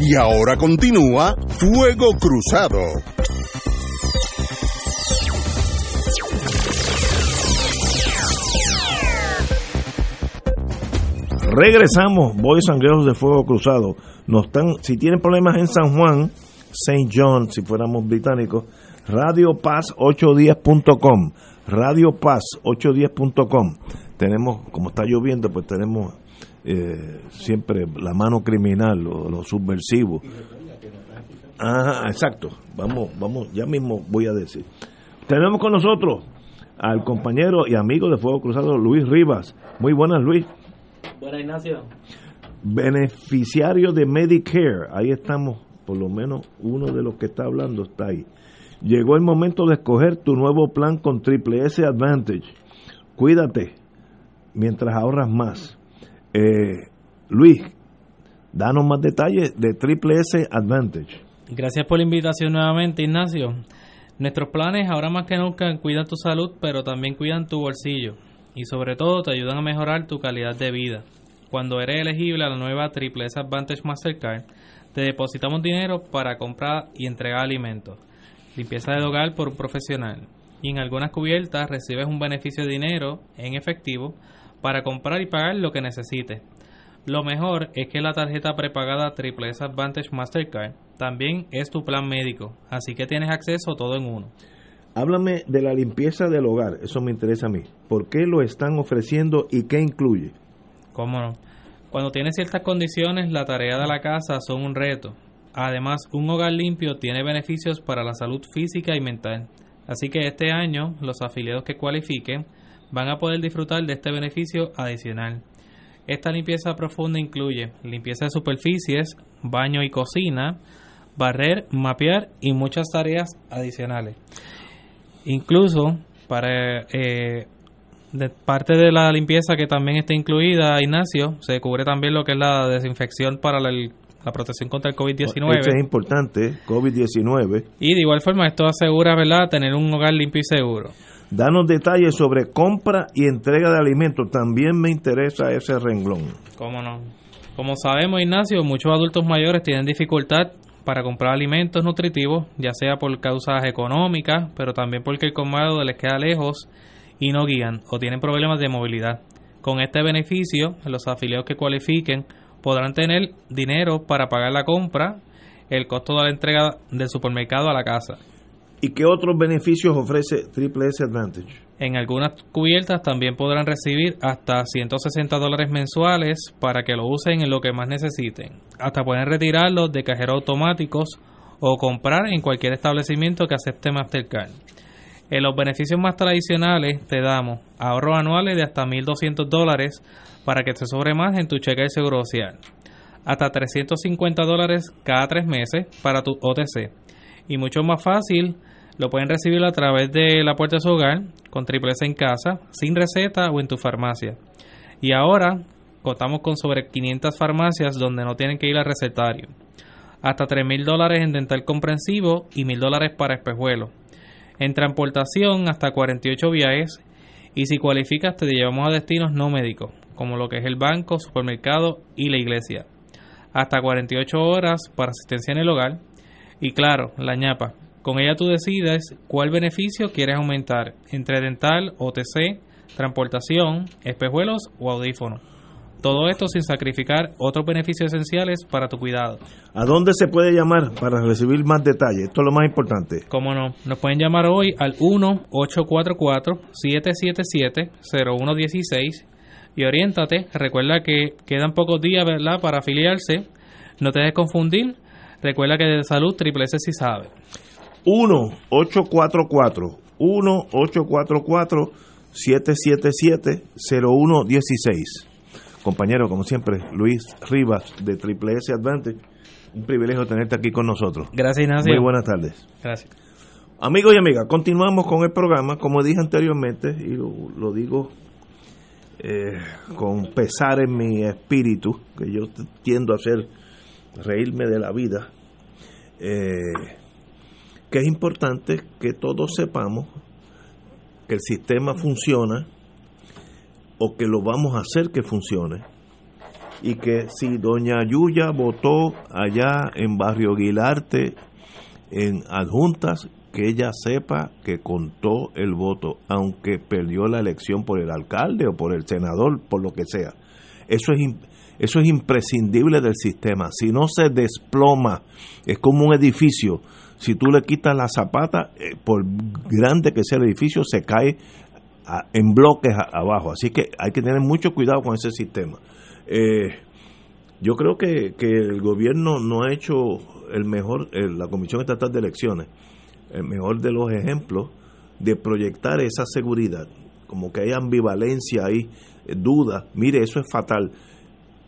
Y ahora continúa Fuego Cruzado. Regresamos, Boys Sangreos de Fuego Cruzado. Nos están, si tienen problemas en San Juan, St. John, si fuéramos británicos, Radio Paz 810.com, Radio Paz 810.com. Tenemos, como está lloviendo, pues tenemos eh, siempre la mano criminal o lo subversivo. Ajá, exacto. Vamos, vamos, ya mismo voy a decir. Tenemos con nosotros al compañero y amigo de Fuego Cruzado, Luis Rivas. Muy buenas, Luis. Buenas, Ignacio. Beneficiario de Medicare. Ahí estamos, por lo menos uno de los que está hablando está ahí. Llegó el momento de escoger tu nuevo plan con Triple S Advantage. Cuídate mientras ahorras más. Eh, Luis, danos más detalles de Triple S Advantage. Gracias por la invitación nuevamente, Ignacio. Nuestros planes ahora más que nunca cuidan tu salud, pero también cuidan tu bolsillo y sobre todo te ayudan a mejorar tu calidad de vida. Cuando eres elegible a la nueva Triple S Advantage Mastercard, te depositamos dinero para comprar y entregar alimentos, limpieza de hogar por un profesional y en algunas cubiertas recibes un beneficio de dinero en efectivo para comprar y pagar lo que necesites. Lo mejor es que la tarjeta prepagada Triple S Advantage Mastercard también es tu plan médico, así que tienes acceso todo en uno. Háblame de la limpieza del hogar, eso me interesa a mí. ¿Por qué lo están ofreciendo y qué incluye? ¿Cómo no? Cuando tienes ciertas condiciones, la tarea de la casa son un reto. Además, un hogar limpio tiene beneficios para la salud física y mental. Así que este año, los afiliados que cualifiquen van a poder disfrutar de este beneficio adicional. Esta limpieza profunda incluye limpieza de superficies, baño y cocina, barrer, mapear y muchas tareas adicionales. Incluso para eh, de parte de la limpieza que también está incluida, Ignacio, se cubre también lo que es la desinfección para la, la protección contra el COVID-19. Eso es importante, COVID-19. Y de igual forma esto asegura, ¿verdad?, tener un hogar limpio y seguro. Danos detalles sobre compra y entrega de alimentos. También me interesa ese renglón. ¿Cómo no? Como sabemos, Ignacio, muchos adultos mayores tienen dificultad para comprar alimentos nutritivos, ya sea por causas económicas, pero también porque el colmado les queda lejos y no guían o tienen problemas de movilidad. Con este beneficio, los afiliados que cualifiquen podrán tener dinero para pagar la compra, el costo de la entrega del supermercado a la casa. ¿Y qué otros beneficios ofrece Triple S Advantage? En algunas cubiertas también podrán recibir hasta 160 dólares mensuales para que lo usen en lo que más necesiten. Hasta pueden retirarlos de cajeros automáticos o comprar en cualquier establecimiento que acepte Mastercard. En los beneficios más tradicionales te damos ahorros anuales de hasta 1.200 dólares para que te sobre más en tu cheque de seguro social. Hasta 350 dólares cada tres meses para tu OTC. Y mucho más fácil, lo pueden recibir a través de la puerta de su hogar, con triple S en casa, sin receta o en tu farmacia. Y ahora contamos con sobre 500 farmacias donde no tienen que ir al recetario. Hasta 3.000 dólares en dental comprensivo y 1.000 dólares para espejuelos en transportación hasta 48 viajes y si cualificas te llevamos a destinos no médicos, como lo que es el banco, supermercado y la iglesia. Hasta 48 horas para asistencia en el hogar y claro, la ñapa. Con ella tú decides cuál beneficio quieres aumentar entre dental, OTC, transportación, espejuelos o audífonos. Todo esto sin sacrificar otros beneficios esenciales para tu cuidado. ¿A dónde se puede llamar para recibir más detalles? Esto es lo más importante. Cómo no, nos pueden llamar hoy al 1-844-777-0116 y oriéntate. Recuerda que quedan pocos días, ¿verdad?, para afiliarse. No te dejes confundir. Recuerda que de salud Triple S sí sabe. 1-844 1-844 777-0116 compañero, como siempre, Luis Rivas de Triple S Advantage. Un privilegio tenerte aquí con nosotros. Gracias, Ignacio. Muy buenas tardes. Gracias. Amigos y amigas, continuamos con el programa. Como dije anteriormente, y lo, digo eh, con pesar en mi espíritu, que yo tiendo a hacer reírme de la vida, eh, que es importante que todos sepamos que el sistema funciona o que lo vamos a hacer que funcione. Y que si doña Yuya votó allá en Barrio Aguilarte, en adjuntas, que ella sepa que contó el voto, aunque perdió la elección por el alcalde o por el senador, por lo que sea. Eso es, eso es imprescindible del sistema. Si no se desploma, es como un edificio. Si tú le quitas la zapata, eh, por grande que sea el edificio, se cae en bloques abajo. Así que hay que tener mucho cuidado con ese sistema. Eh, yo creo que, el gobierno no ha hecho el mejor, la Comisión Estatal de Elecciones, el mejor de los ejemplos de proyectar esa seguridad. Como que hay ambivalencia ahí, eh, duda. Mire, eso es fatal.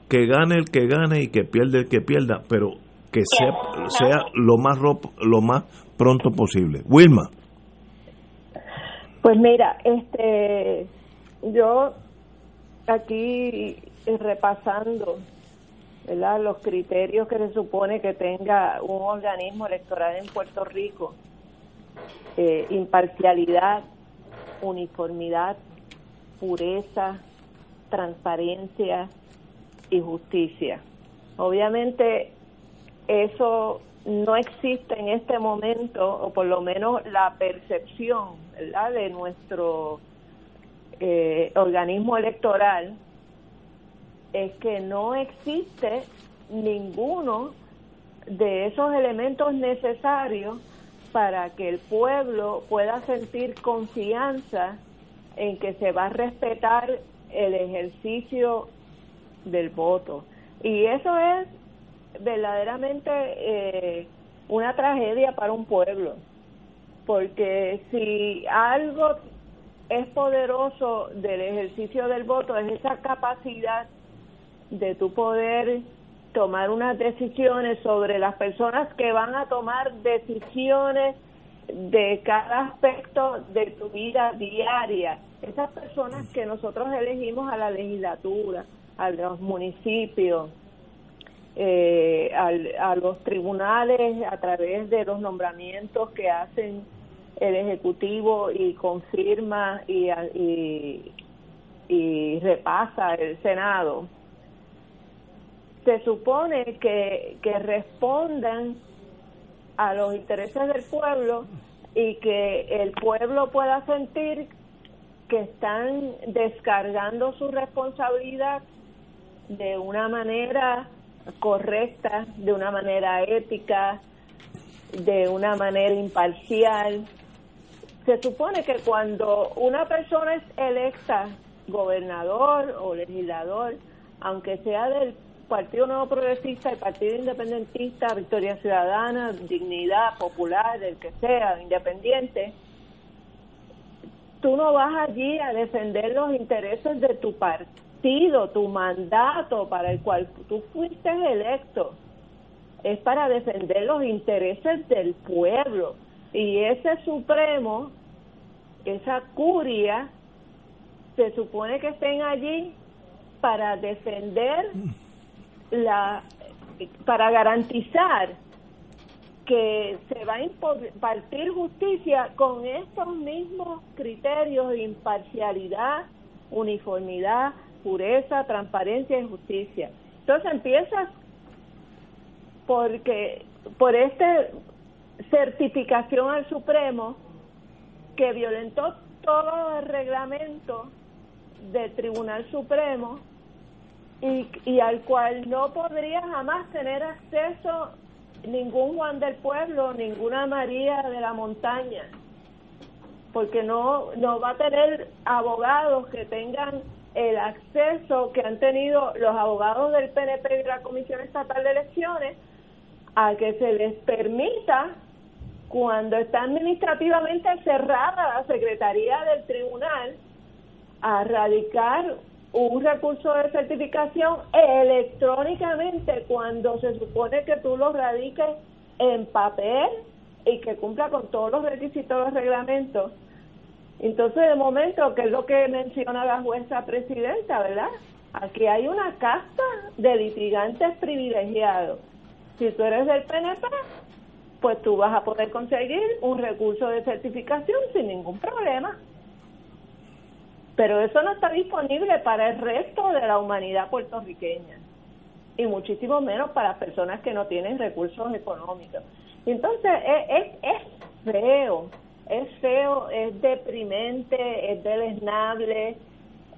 Que gane el que gane y que pierda el que pierda, pero que sea, sea lo más lo más pronto posible. Wilma. Pues mira, este, yo aquí repasando ¿verdad? los criterios que se supone que tenga un organismo electoral en Puerto Rico, eh, imparcialidad, uniformidad, pureza, transparencia y justicia. Obviamente eso no existe en este momento, o por lo menos la percepción de nuestro eh, organismo electoral, es que no existe ninguno de esos elementos necesarios para que el pueblo pueda sentir confianza en que se va a respetar el ejercicio del voto. Y eso es verdaderamente eh, una tragedia para un pueblo, porque si algo es poderoso del ejercicio del voto es esa capacidad de tu poder tomar unas decisiones sobre las personas que van a tomar decisiones de cada aspecto de tu vida diaria. Esas personas que nosotros elegimos a la legislatura, a los municipios, eh, a los tribunales a través de los nombramientos que hacen el Ejecutivo y confirma y, y, y repasa el Senado, se supone que respondan a los intereses del pueblo y que el pueblo pueda sentir que están descargando su responsabilidad de una manera correcta, de una manera ética, de una manera imparcial. Se supone que cuando una persona es electa gobernador o legislador, aunque sea del Partido Nuevo Progresista, el Partido Independentista, Victoria Ciudadana, Dignidad Popular, el que sea, independiente, tú no vas allí a defender los intereses de tu partido, tu mandato para el cual tú fuiste electo. Es para defender los intereses del pueblo. Y ese Supremo, esa curia, se supone que estén allí para defender la para garantizar que se va a impartir justicia con estos mismos criterios de imparcialidad, uniformidad, pureza, transparencia y justicia. Entonces empiezas porque por esta certificación al Supremo que violentó todo el reglamento del Tribunal Supremo y, y al cual no podría jamás tener acceso ningún Juan del Pueblo, ninguna María de la Montaña, porque no, no va a tener abogados que tengan el acceso que han tenido los abogados del PNP y de la Comisión Estatal de Elecciones a que se les permita cuando está administrativamente cerrada la Secretaría del Tribunal a radicar un recurso de certificación electrónicamente cuando se supone que tú lo radiques en papel y que cumpla con todos los requisitos del reglamento. Entonces, de momento, que es lo que menciona la jueza presidenta, ¿verdad? Aquí hay una casta de litigantes privilegiados. Si tú eres del PNP, pues tú vas a poder conseguir un recurso de certificación sin ningún problema pero eso no está disponible para el resto de la humanidad puertorriqueña y muchísimo menos para personas que no tienen recursos económicos. Entonces es, es, feo, es feo, es deprimente, es deleznable,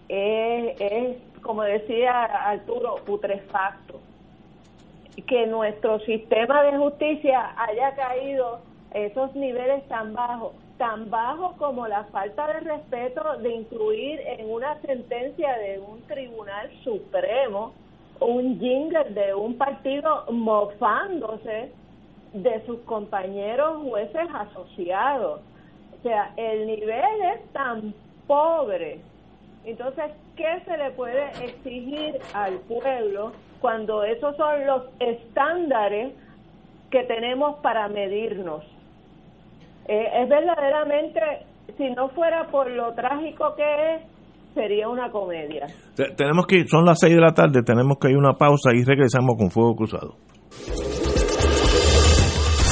es, es, como decía Arturo, putrefacto. Que nuestro sistema de justicia haya caído esos niveles tan bajos tan bajo como la falta de respeto de incluir en una sentencia de un tribunal supremo un jingle de un partido mofándose de sus compañeros jueces asociados. O sea, el nivel es tan pobre. Entonces, ¿qué se le puede exigir al pueblo cuando esos son los estándares que tenemos para medirnos? Eh, es verdaderamente, si no fuera por lo trágico que es, sería una comedia. tenemos que, son las 6 de la tarde, tenemos que ir a una pausa y regresamos con Fuego Cruzado.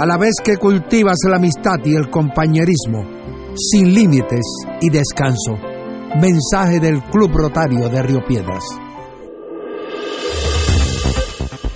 a la vez que cultivas la amistad y el compañerismo, sin límites y descanso. Mensaje del Club Rotario de Río Piedras.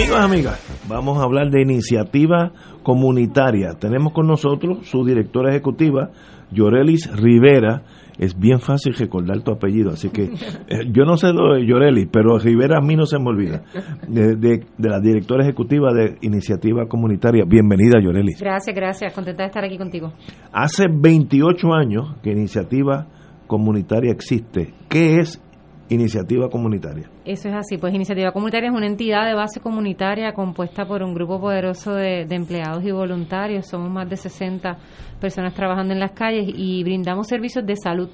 Amigos, amigas, vamos a hablar de iniciativa comunitaria. Tenemos con nosotros su directora ejecutiva, Llorelis Rivera. Es bien fácil recordar tu apellido, así que eh, yo no sé lo de Llorelis, pero Rivera a mí no se me olvida. De, de- de la directora ejecutiva de Iniciativa Comunitaria. Bienvenida, Llorelis. Gracias, gracias. Contenta de estar aquí contigo. Hace 28 años que Iniciativa Comunitaria existe. ¿Qué es Iniciativa Comunitaria? Eso es así. Pues Iniciativa Comunitaria es una entidad de base comunitaria compuesta por un grupo poderoso de, de empleados y voluntarios. Somos más de 60 personas trabajando en las calles y brindamos servicios de salud,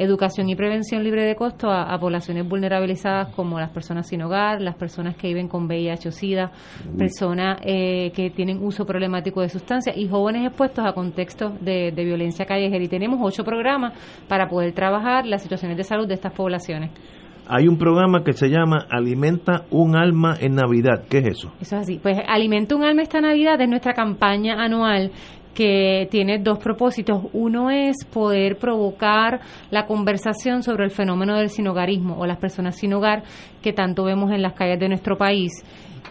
educación y prevención libre de costo a, a poblaciones vulnerabilizadas como las personas sin hogar, las personas que viven con VIH o SIDA, personas eh, que tienen uso problemático de sustancias y jóvenes expuestos a contextos de, de violencia callejera. Y tenemos ocho programas para poder trabajar las situaciones de salud de estas poblaciones. Hay un programa que se llama Alimenta un alma en Navidad. ¿Qué es eso? Eso es así. Pues Alimenta un alma esta Navidad es nuestra campaña anual que tiene dos propósitos. Uno es poder provocar la conversación sobre el fenómeno del sinogarismo o las personas sin hogar que tanto vemos en las calles de nuestro país.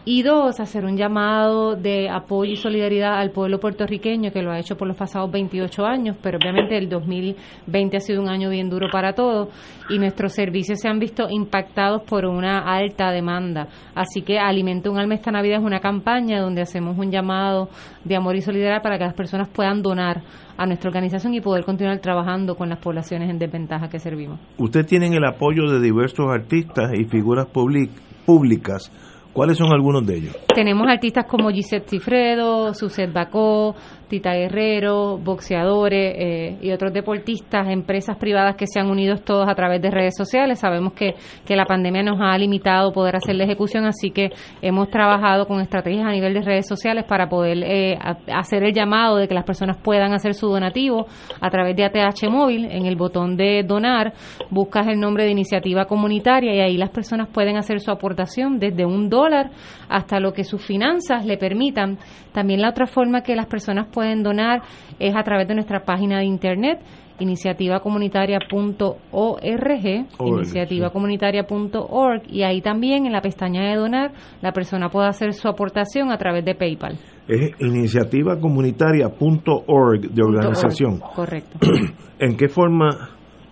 Y dos, hacer un llamado de apoyo y solidaridad al pueblo puertorriqueño que lo ha hecho por los pasados 28 años, pero obviamente el 2020 ha sido un año bien duro para todos y nuestros servicios se han visto impactados por una alta demanda. Así que Alimenta un alma esta Navidad es una campaña donde hacemos un llamado de amor y solidaridad para que las personas puedan donar a nuestra organización y poder continuar trabajando con las poblaciones en desventaja que servimos. Ustedes tienen el apoyo de diversos artistas y figuras públicas. ¿Cuáles son algunos de ellos? Tenemos artistas como Gisette Cifredo, Suset Bacó, Tita Guerrero, boxeadores eh, y otros deportistas, empresas privadas que se han unido todos a través de redes sociales. Sabemos que, que la pandemia nos ha limitado poder hacer la ejecución, así que hemos trabajado con estrategias a nivel de redes sociales para poder eh, hacer el llamado de que las personas puedan hacer su donativo a través de ATH Móvil. En el botón de donar buscas el nombre de iniciativa comunitaria y ahí las personas pueden hacer su aportación desde un dólar hasta lo que sus finanzas le permitan. También la otra forma que las personas pueden donar es a través de nuestra página de internet iniciativacomunitaria.org iniciativacomunitaria.org y ahí también en la pestaña de donar la persona puede hacer su aportación a través de PayPal. Es iniciativacomunitaria.org de organización. Correcto. ¿En qué forma,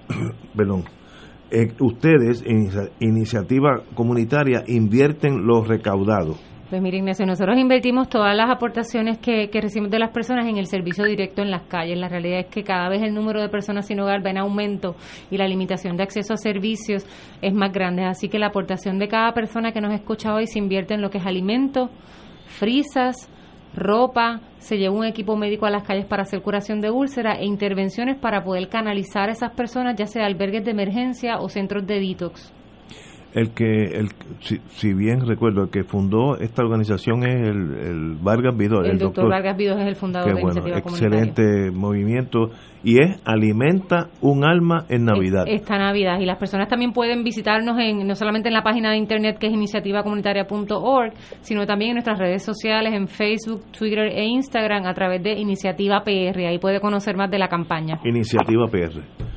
perdón, eh, ustedes en iniciativa comunitaria invierten los recaudados. Pues mire Ignacio, nosotros invertimos todas las aportaciones que, que, recibimos de las personas en el servicio directo en las calles. La realidad es que cada vez el número de personas sin hogar va en aumento y la limitación de acceso a servicios es más grande. Así que la aportación de cada persona que nos escucha hoy se invierte en lo que es alimento, frisas, ropa, se lleva un equipo médico a las calles para hacer curación de úlcera e intervenciones para poder canalizar a esas personas, ya sea albergues de emergencia o centros de detox el que, el, si, bien recuerdo, el que fundó esta organización es el, Vargas Vidor. El, doctor, Vargas Vidor es el fundador de bueno, Excelente movimiento y es Alimenta un alma en Navidad. Esta Navidad y las personas también pueden visitarnos en no solamente en la página de internet que es iniciativacomunitaria.org, sino también en nuestras redes sociales en Facebook, Twitter e Instagram a través de Iniciativa PR. Ahí puede conocer más de la campaña. Iniciativa PR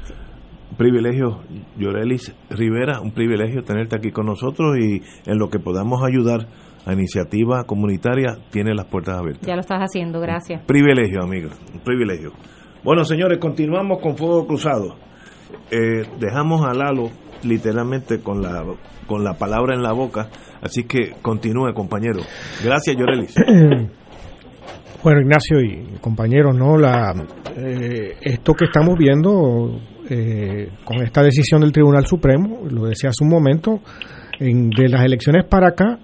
privilegio, Llorelis Rivera, un privilegio tenerte aquí con nosotros y en lo que podamos ayudar a iniciativa comunitaria, tiene las puertas abiertas. Ya lo estás haciendo, gracias. Privilegio, amigo, un privilegio. Bueno, señores, continuamos con Fuego Cruzado. Eh, dejamos a Lalo literalmente con la, con la palabra en la boca, así que continúe, compañero. Gracias, Llorelis. Bueno, Ignacio y compañeros, no la eh, esto que estamos viendo con esta decisión del Tribunal Supremo, lo decía hace un momento, en, de las elecciones para acá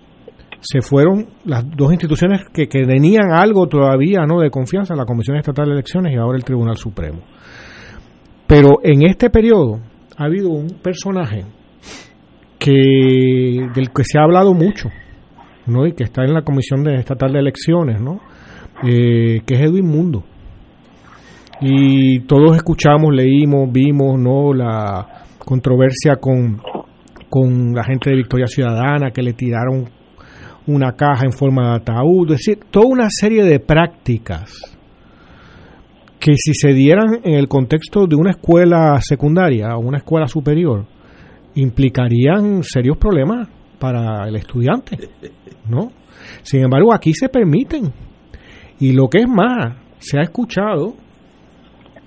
se fueron las dos instituciones que, que tenían algo todavía no de confianza, la Comisión Estatal de Elecciones y ahora el Tribunal Supremo. Pero en este periodo ha habido un personaje que del que se ha hablado mucho, ¿no? y que está en la Comisión Estatal de Elecciones, ¿no? Eh, que es Edwin Mundo y todos escuchamos, leímos, vimos no la controversia con, con la gente de Victoria Ciudadana que le tiraron una caja en forma de ataúd, es decir, toda una serie de prácticas que si se dieran en el contexto de una escuela secundaria o una escuela superior, implicarían serios problemas para el estudiante, ¿no? Sin embargo, aquí se permiten. Y lo que es más, se ha escuchado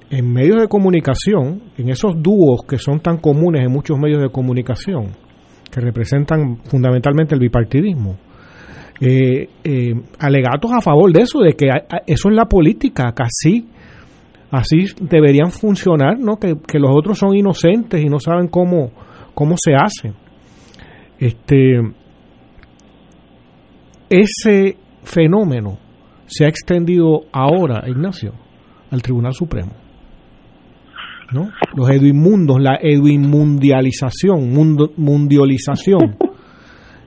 en medios de comunicación, en esos dúos que son tan comunes en muchos medios de comunicación, que representan fundamentalmente el bipartidismo, eh, eh, alegatos a favor de eso, de que eso es la política, que así, así deberían funcionar, ¿no? Que, que, los otros son inocentes y no saben cómo, cómo se hace. Este, ese fenómeno se ha extendido ahora, Ignacio, al Tribunal Supremo. ¿No? Los eduinmundos, la eduinmundialización, mundo, mundialización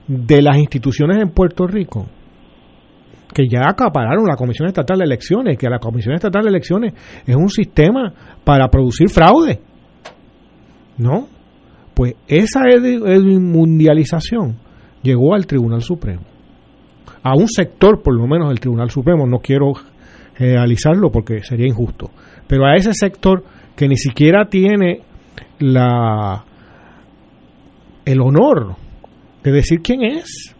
de las instituciones en Puerto Rico, que ya acapararon la Comisión Estatal de Elecciones, que la Comisión Estatal de Elecciones es un sistema para producir fraude, ¿no? Pues esa mundialización llegó al Tribunal Supremo, a un sector por lo menos del Tribunal Supremo, no quiero generalizarlo porque sería injusto, pero a ese sector que ni siquiera tiene la el honor de decir quién es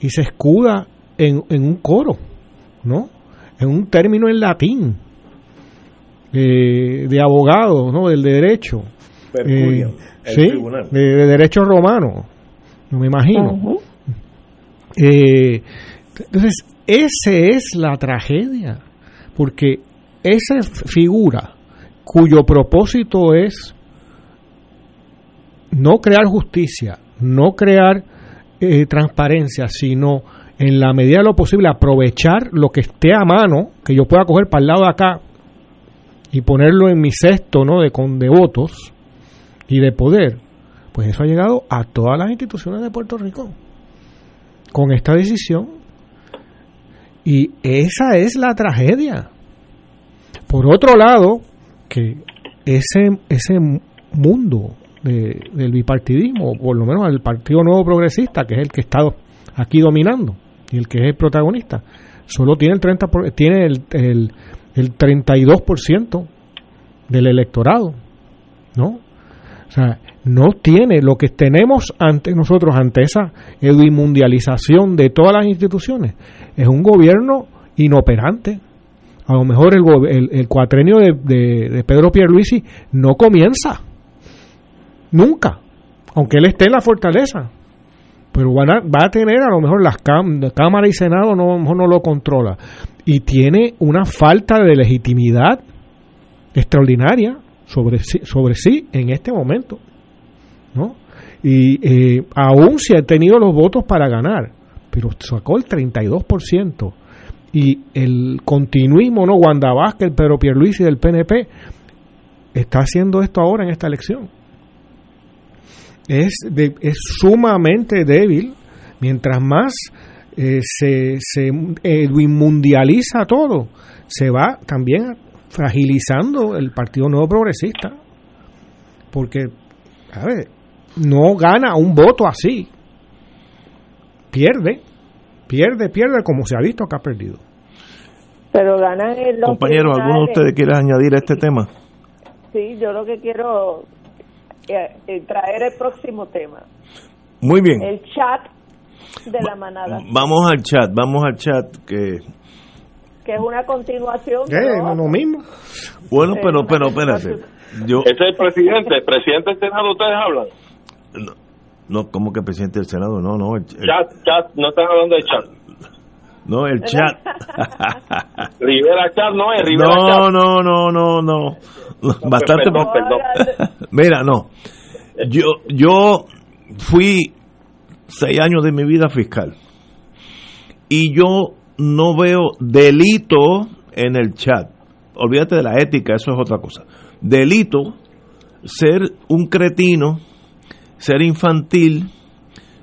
y se escuda en, en un coro, ¿no? En un término en latín eh, de abogado, ¿no? Del derecho. Eh, sí, de, derecho romano, no me imagino. Eh, entonces, esa es la tragedia, porque esa figura cuyo propósito es no crear justicia, no crear eh, transparencia, sino en la medida de lo posible aprovechar lo que esté a mano, que yo pueda coger para el lado de acá y ponerlo en mi cesto ¿no? de, de votos y de poder, pues eso ha llegado a todas las instituciones de Puerto Rico con esta decisión. Y esa es la tragedia. Por otro lado, que ese, ese mundo del bipartidismo, por lo menos el Partido Nuevo Progresista, que es el que está aquí dominando y el que es el protagonista, solo tiene el 30 tiene el, el, el 32% del electorado, ¿no? O sea, no tiene lo que tenemos ante nosotros ante esa mundialización de todas las instituciones es un gobierno inoperante a lo mejor el, el, cuatrenio de, Pedro Pierluisi no comienza. Nunca. Aunque él esté en la fortaleza. Pero va a tener a lo mejor las Cámara y Senado no, a lo mejor no lo controla. Y tiene una falta de legitimidad extraordinaria sobre sí, sobre sí en este momento. ¿no? Y eh, aún si ha tenido los votos para ganar, pero sacó el 32%. Y el continuismo, ¿no? Wanda Vázquez, Pedro Pierluisi del PNP, está haciendo esto ahora en esta elección. Es, es sumamente débil. Mientras más eh, se, se eh, mundializa todo, se va también fragilizando el Partido Nuevo Progresista. Porque, a ver, no gana un voto así. Pierde, pierde, pierde, como se ha visto que ha perdido. Pero ganan en los Compañero, ¿alguno de ustedes quiere añadir a este tema? Sí, yo lo que quiero eh, eh, traer el próximo tema. Muy bien. El chat de la manada. Vamos al chat, vamos al chat que que es una continuación. ¿Qué? ¿No lo mismo? Bueno, pero, pero, espérate. Yo... Ese es el presidente, el presidente del Senado, ¿ustedes hablan? No, no ¿cómo que presidente del Senado? No, no. El, Chat, chat, no están hablando de chat. No, el chat. Rivera Chat no es Rivera no, Chat. No, no, no, no, Bastante. Perdón, perdón. Mira, no. Yo, yo fui seis años de mi vida fiscal. Y yo no veo delito en el chat. Olvídate de la ética, eso es otra cosa. Delito, ser un cretino, ser infantil,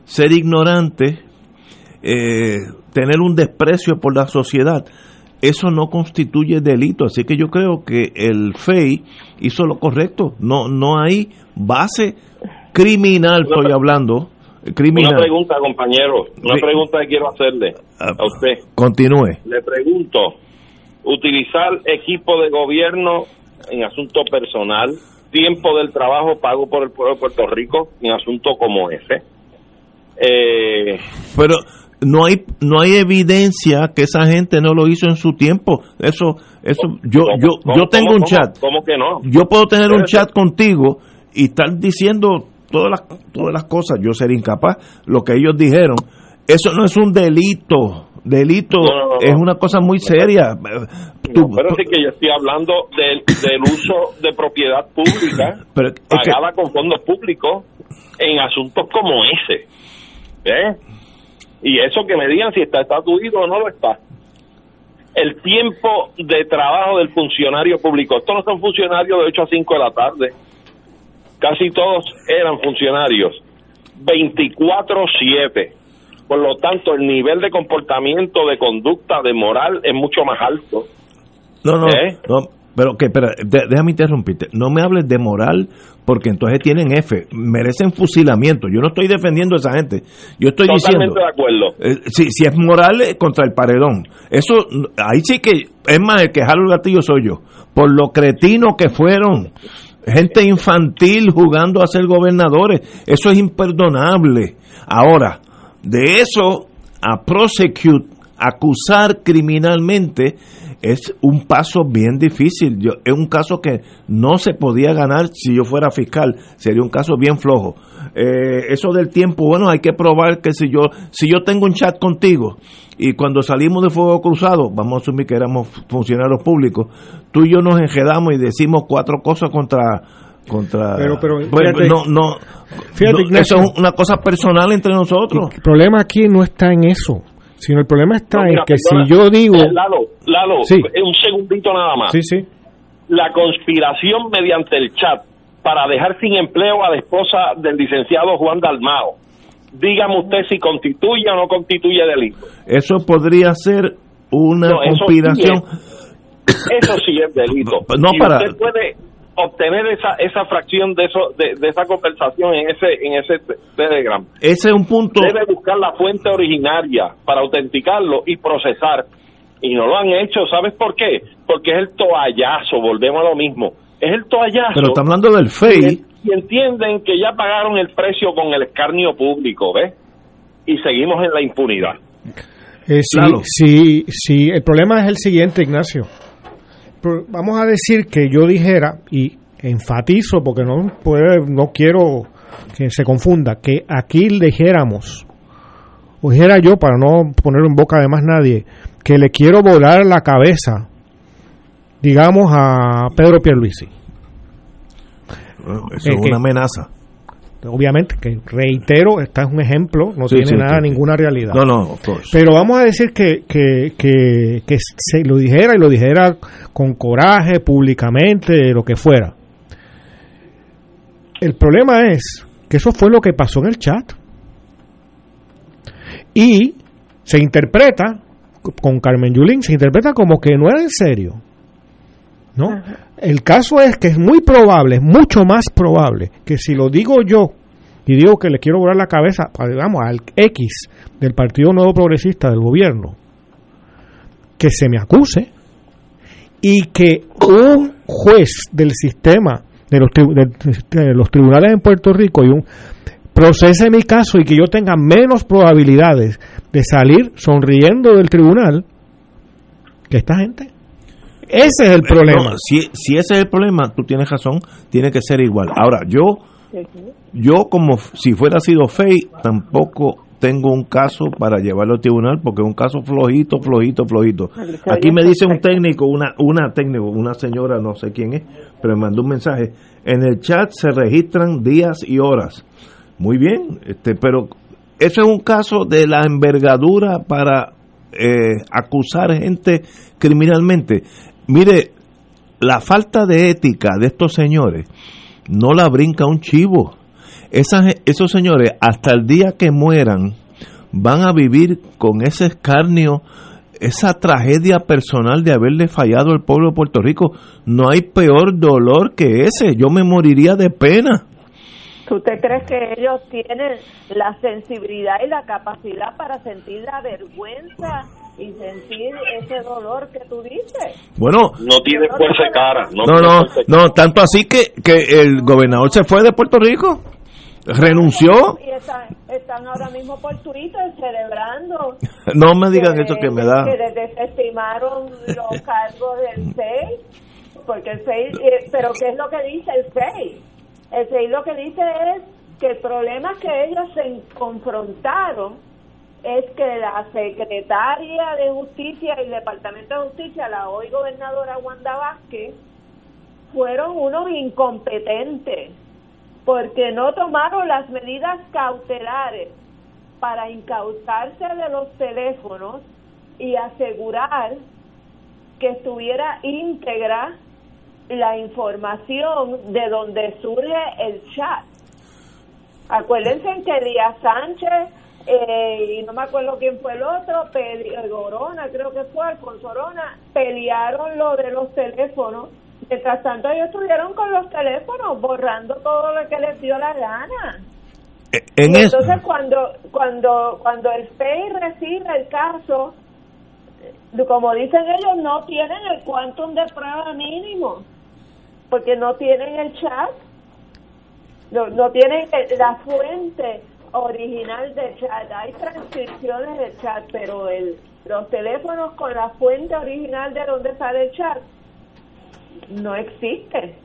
ser ignorante, eh, tener un desprecio por la sociedad, eso no constituye delito. Así que yo creo que el FEI hizo lo correcto. No, no hay base criminal, estoy hablando, criminal. Una pregunta, compañero, una pregunta que quiero hacerle Ah, a usted. Continúe. Le pregunto, utilizar equipo de gobierno en asunto personal, tiempo del trabajo pago por el pueblo de Puerto Rico en asunto como ese. Eh, Pero no hay no hay evidencia que esa gente no lo hizo en su tiempo. Eso eso yo ¿cómo- yo yo tengo un chat. ¿Cómo que no? Yo puedo tener un chat contigo y estar diciendo todas las todas las cosas, yo ser incapaz lo que ellos dijeron. Eso no es un delito. Delito No, no, no, es una cosa muy seria. Tú- Pero sí que yo estoy hablando del, del uso de propiedad pública Pero es que- pagada con fondos públicos en asuntos como ese. ¿Eh? Y eso que me digan si está estatuido o no lo está. El tiempo de trabajo del funcionario público. Estos no son funcionarios de 8 a 5 de la tarde. Casi todos eran funcionarios 24-7. Por lo tanto, el nivel de comportamiento, de conducta, de moral es mucho más alto. No, no, ¿Eh? no, pero que, de- déjame interrumpirte. No me hables de moral, porque entonces tienen F, merecen fusilamiento. Yo no estoy defendiendo a esa gente. Yo estoy Totalmente diciendo, de acuerdo. eh, si, si es moral, eh, contra el paredón. Eso, ahí sí que, es más, el que jalo el gatillo soy yo. Por lo cretino que fueron. Gente infantil jugando a ser gobernadores. Eso es imperdonable. Ahora, de eso a prosecute, acusar criminalmente, es un paso bien difícil. Yo, es un caso que no se podía ganar si yo fuera fiscal. Sería un caso bien flojo. Eh, eso del tiempo, bueno, hay que probar que si yo, si yo tengo un chat contigo y cuando salimos de fuego cruzado, vamos a asumir que éramos funcionarios públicos, tú y yo nos enredamos y decimos cuatro cosas contra contra Pero- pero, fíjate- no no, Fíjate, no, Ignacio. eso es una cosa personal entre nosotros El problema aquí no está en eso, sino el problema está No, en que perdona. si yo digo... Eh, Lalo, Lalo, Sí. eh, un segundito nada más. Sí, sí. La conspiración mediante el chat para dejar sin empleo a la esposa del licenciado Juan Dalmao. Dígame usted si constituye o no constituye delito. eso podría ser una No, eso conspiración Eso sí es delito. No y para- usted puede obtener esa esa fracción de eso de, de esa conversación en ese en ese te- Telegram. ese es un punto Debe buscar la fuente originaria para autenticarlo y procesar. Y no lo han hecho, ¿sabes por qué? Porque es el toallazo, volvemos a lo mismo. Es el toallazo. pero está hablando del FEI y entienden que ya pagaron el precio con el escarnio público, ¿ves? Y seguimos en la impunidad. Eh, sí, Claro. sí, sí, el problema es el siguiente, Ignacio. Vamos a decir que yo dijera, y enfatizo porque no puede, no quiero que se confunda, que aquí dijéramos, o dijera yo para no poner en boca de más nadie, que le quiero volar la cabeza, digamos, a Pedro Pierluisi. Eso es una amenaza obviamente, que reitero, este es un ejemplo, no tiene nada, ninguna realidad. No, no, Pero vamos a decir que, que, que, que, se lo dijera y lo dijera con coraje, públicamente, lo que fuera. El problema es que eso fue lo que pasó en el chat. Y se interpreta, con Carmen Yulín, se interpreta como que no era en serio. ¿No? El caso es que es muy probable, mucho más probable, que si lo digo yo y digo que le quiero volar la cabeza, digamos, al X del Partido Nuevo Progresista del gobierno, que se me acuse y que un juez del sistema de los, de los tribunales en Puerto Rico y un procese mi caso y que yo tenga menos probabilidades de salir sonriendo del tribunal que esta gente. Ese es el problema. si, si ese es el problema, tú tienes razón, tiene que ser igual. Ahora, yo, yo como si fuera sido fey, tampoco tengo un caso para llevarlo al tribunal porque es un caso flojito, flojito, flojito. Aquí me dice un técnico, una, una técnico, una señora, no sé quién es, pero me mandó un mensaje. En el chat se registran días y horas. Muy bien, este, pero eso es un caso de la envergadura para eh, acusar gente criminalmente. Mire, la falta de ética de estos señores no la brinca un chivo. Esas, esos señores, hasta el día que mueran, van a vivir con ese escarnio, esa tragedia personal de haberle fallado al pueblo de Puerto Rico. No hay peor dolor que ese. Yo me moriría de pena. ¿Tú te crees que ellos tienen la sensibilidad y la capacidad para sentir la vergüenza y sentir ese dolor que tú dices. Bueno, no tiene fuerza de cara. No, no, no, tanto así que, que el gobernador se fue de Puerto Rico, renunció. Y están, ahora mismo por Twitter celebrando. no me digan eso que me da. Que desestimaron los cargos del FEI, porque el FEI, eh, pero ¿qué es lo que dice el FEI? El FEI lo que dice es que el problema es que ellos se confrontaron es que la secretaria de Justicia y el Departamento de Justicia, la hoy gobernadora Wanda Vázquez, fueron unos incompetentes porque no tomaron las medidas cautelares para incautarse de los teléfonos y asegurar que estuviera íntegra la información de donde surge el chat. Acuérdense que Díaz Sánchez eh, y no me acuerdo quién fue el otro, Gorona, creo que fue Alfonso Orona, pelearon lo de los teléfonos. Mientras tanto, ellos estuvieron con los teléfonos borrando todo lo que les dio la gana. Eh, en entonces, cuando cuando cuando el FEI recibe el caso, como dicen ellos, no tienen el quantum de prueba mínimo, porque no tienen el chat, no, no tienen la fuente original del chat. Hay transcripciones del chat, pero el, los teléfonos con la fuente original de donde sale el chat no existe.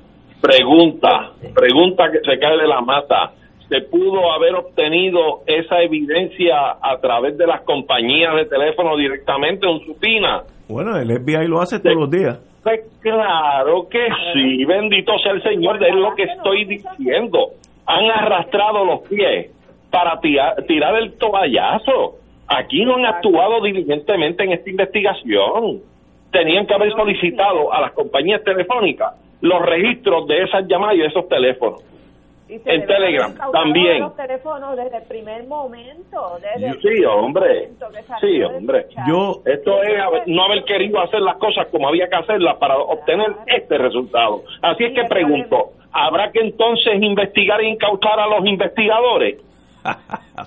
Pregunta, pregunta que se cae de la mata. ¿Se pudo haber obtenido esa evidencia a través de las compañías de teléfono directamente en Supina? Bueno, el FBI lo hace todos los días. Pues claro que sí, bendito sea el Señor, de lo que estoy diciendo. Han arrastrado los pies para tirar, el toallazo. Aquí no han actuado diligentemente en esta investigación. Tenían que haber solicitado a las compañías telefónicas los registros de esas llamadas y de esos teléfonos. en Telegram también. Los teléfonos desde el primer momento. sí, hombre. Sí, hombre. Yo, Esto es no haber querido hacer las cosas como había que hacerlas para obtener este resultado. Así es que pregunto, ¿habrá que entonces investigar e incautar a los investigadores?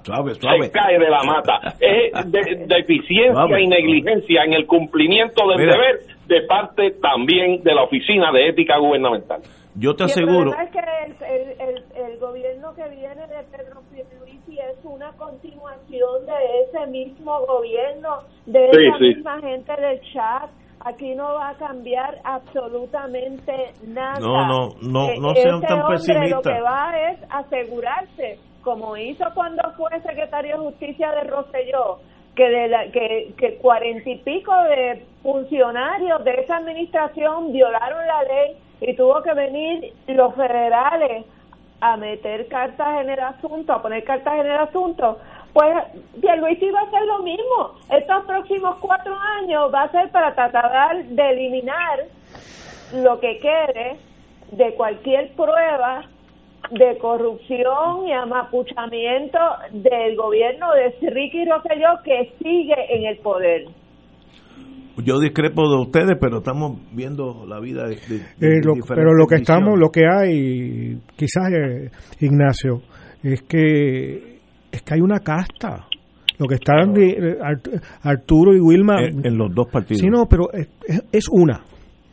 Suave, suave. Se cae de la mata. Es de, eficiencia y negligencia en el cumplimiento del deber de parte también de la Oficina de Ética Gubernamental. Yo te aseguro. El es que el, el, gobierno que viene de Pedro Pierluisi es una continuación de ese mismo gobierno, de esa misma gente del chat. aquí no va a cambiar absolutamente nada. No, no, no, no sean ese tan hombre pesimistas. Lo que va es asegurarse, como hizo cuando fue secretario de Justicia de Rosselló, que de la, que que cuarenta y pico de funcionarios de esa administración violaron la ley y tuvo que venir los federales a meter cartas en el asunto, a poner cartas en el asunto, pues Pierluisi va a hacer lo mismo. Estos próximos cuatro años va a ser para tratar de eliminar lo que quede de cualquier prueba de corrupción y amapuchamiento del gobierno de Ricky Rosselló que sigue en el poder. Yo discrepo de ustedes, pero estamos viendo la vida de, de- de Eh, lo- diferentes pero lo que estamos, lo que hay, quizás eh, Ignacio, es que es que hay una casta. Lo que están eh, Art- Arturo y Wilma. En- en los dos partidos. Sí, no, pero es- es una.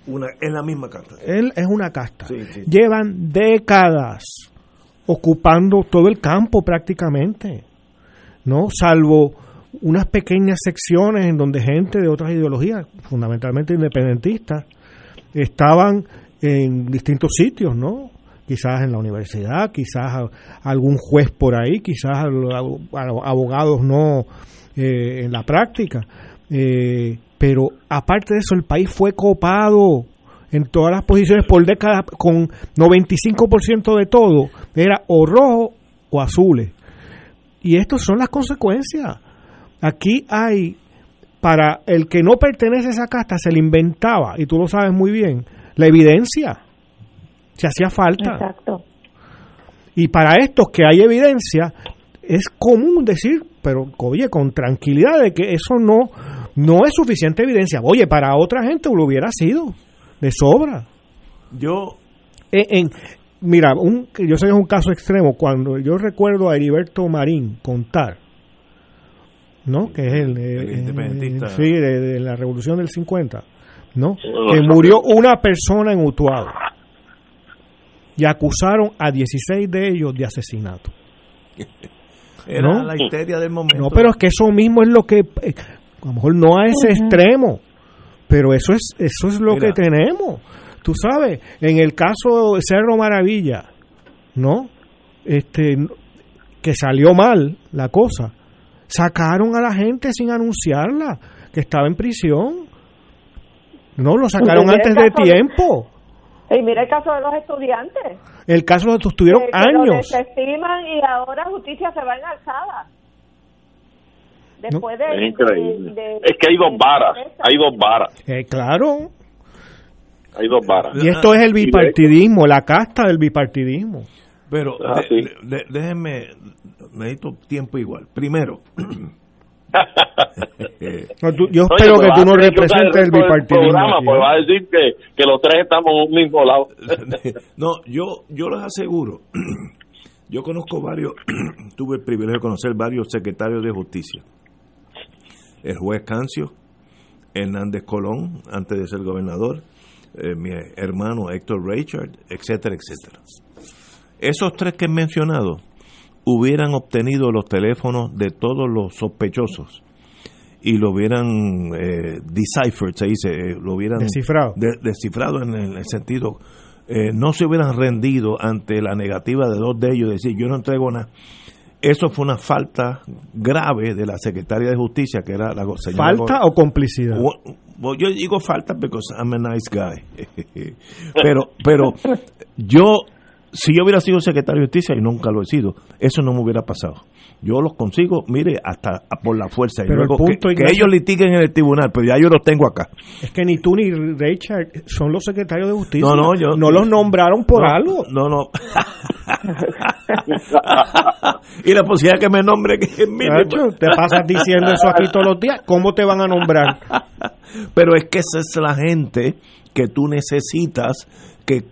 Una, es la misma carta. Él es una casta. Sí, sí. Llevan décadas ocupando todo el campo prácticamente, ¿no? Salvo unas pequeñas secciones en donde gente de otras ideologías, fundamentalmente independentistas, estaban en distintos sitios, ¿no? Quizás en la universidad, quizás a- algún juez por ahí, quizás a- abogados no eh, en la práctica. Eh, pero aparte de eso, el país fue copado en todas las posiciones por décadas con 95% de todo. Era o rojo o azules. Y estas son las consecuencias. Aquí hay, para el que no pertenece a esa casta, se le inventaba, y tú lo sabes muy bien, la evidencia. Se hacía falta. Exacto. Y para estos que hay evidencia, es común decir, pero oye, con tranquilidad, de que eso no, no es suficiente evidencia. Oye, para otra gente lo hubiera sido, de sobra. Yo. En, en- mira, un, yo sé que es un caso extremo. Cuando yo recuerdo a Heriberto Marín contar, ¿no? Que es el, El independentista. eh, sí, de, de la revolución del 50, ¿no? Que murió una persona en Utuado y acusaron a 16 de ellos de asesinato. Era ¿No? la histeria del momento. No, pero es que eso mismo es lo que, eh, a lo mejor no a ese extremo, pero eso es, eso es lo Mira. que tenemos. Tú sabes, en el caso de Cerro Maravilla, ¿no? Este, que salió mal la cosa, sacaron a la gente sin anunciarla, que estaba en prisión. No, lo sacaron Mira antes de tiempo. Y mira el caso de los estudiantes. El caso de que estuvieron que- que lo años. desestiman y ahora justicia se va en alzada. Después de, Es increíble. de- de- Es que hay dos varas, hay dos varas, Eh, claro. hay dos varas. Y esto es el bipartidismo, la casta del bipartidismo. Pero Ah, de- sí. de- déjenme, necesito tiempo igual. Primero, No, tú- yo Oye, espero pues que tú no representes el del bipartidismo. programa, pues ¿eh? va a decir que, que los tres estamos en un mismo lado. no, yo, yo les aseguro, yo conozco varios, tuve el privilegio de conocer varios secretarios de justicia. El juez Cancio, Hernández Colón, antes de ser gobernador, eh, mi hermano Héctor Richard, etcétera, etcétera. Esos tres que he mencionado hubieran obtenido los teléfonos de todos los sospechosos y lo hubieran eh, deciphered, se dice, eh, lo hubieran Descifrado. de- descifrado en el, el sentido, eh, no se hubieran rendido ante la negativa de dos de ellos, de decir yo no entrego nada. Eso fue una falta grave de la secretaria de Justicia, que era la señora ¿Falta o complicidad? Yo digo falta because I'm a nice guy. pero, pero yo, si yo hubiera sido secretario de Justicia, y nunca lo he sido, eso no me hubiera pasado. Yo los consigo, mire, hasta por la fuerza. Y Pero el luego que- punto, que, Ignacio- ellos litiguen en el tribunal, pero ya yo los tengo acá. Es que ni tú ni Richard son los secretarios de justicia. No, no, yo- No los nombraron por No, algo. No, no. y la posibilidad que me nombre que es mínima. Nacho, te pasas diciendo eso aquí todos los días. ¿Cómo te van a nombrar? Pero es que esa es la gente que tú necesitas que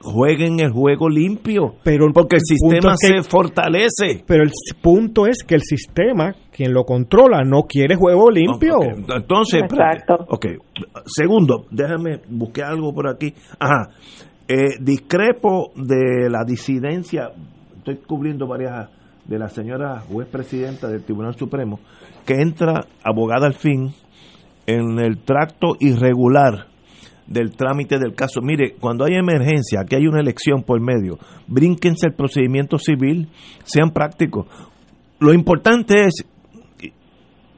jueguen el juego limpio. Pero porque el sistema es que- se fortalece. Pero el punto es que el sistema, quien lo controla, no quiere juego limpio. Entonces, Exacto. ok. Segundo, déjame buscar algo por aquí. Ajá. Eh, discrepo de la disidencia. Estoy cubriendo varias de la señora juez presidenta del Tribunal Supremo, que entra abogada al fin en el tracto irregular del trámite del caso. Mire, cuando hay emergencia, aquí hay una elección por medio, brínquense el procedimiento civil, sean prácticos. Lo importante es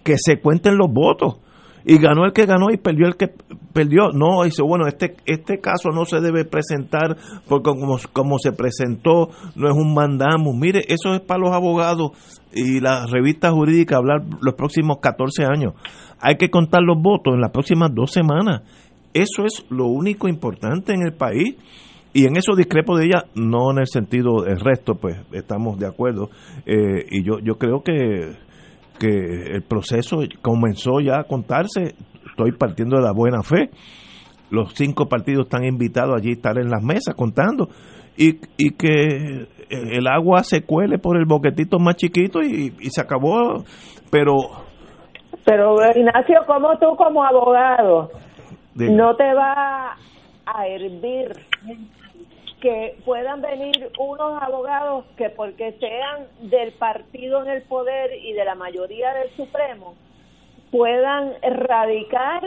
que se cuenten los votos. Y ganó el que ganó y perdió el que perdió. No, dice, bueno, este, este caso no se debe presentar porque como, como se presentó, no es un mandamo. Mire, eso es para los abogados y la revista jurídica hablar los próximos 14 años. Hay que contar los votos en las próximas dos semanas. Eso es lo único importante en el país. Y en eso discrepo de ella, no en el sentido del resto, pues estamos de acuerdo. Eh, y yo, yo creo que, que el proceso comenzó ya a contarse. Estoy partiendo de la buena fe. Los cinco partidos están invitados allí a estar en las mesas contando. Y, y que el agua se cuele por el boquetito más chiquito y, se acabó. Pero. Pero, Ignacio, como tú, como abogado, no te va a hervir que puedan venir unos abogados que porque sean del partido en el poder y de la mayoría del Supremo puedan erradicar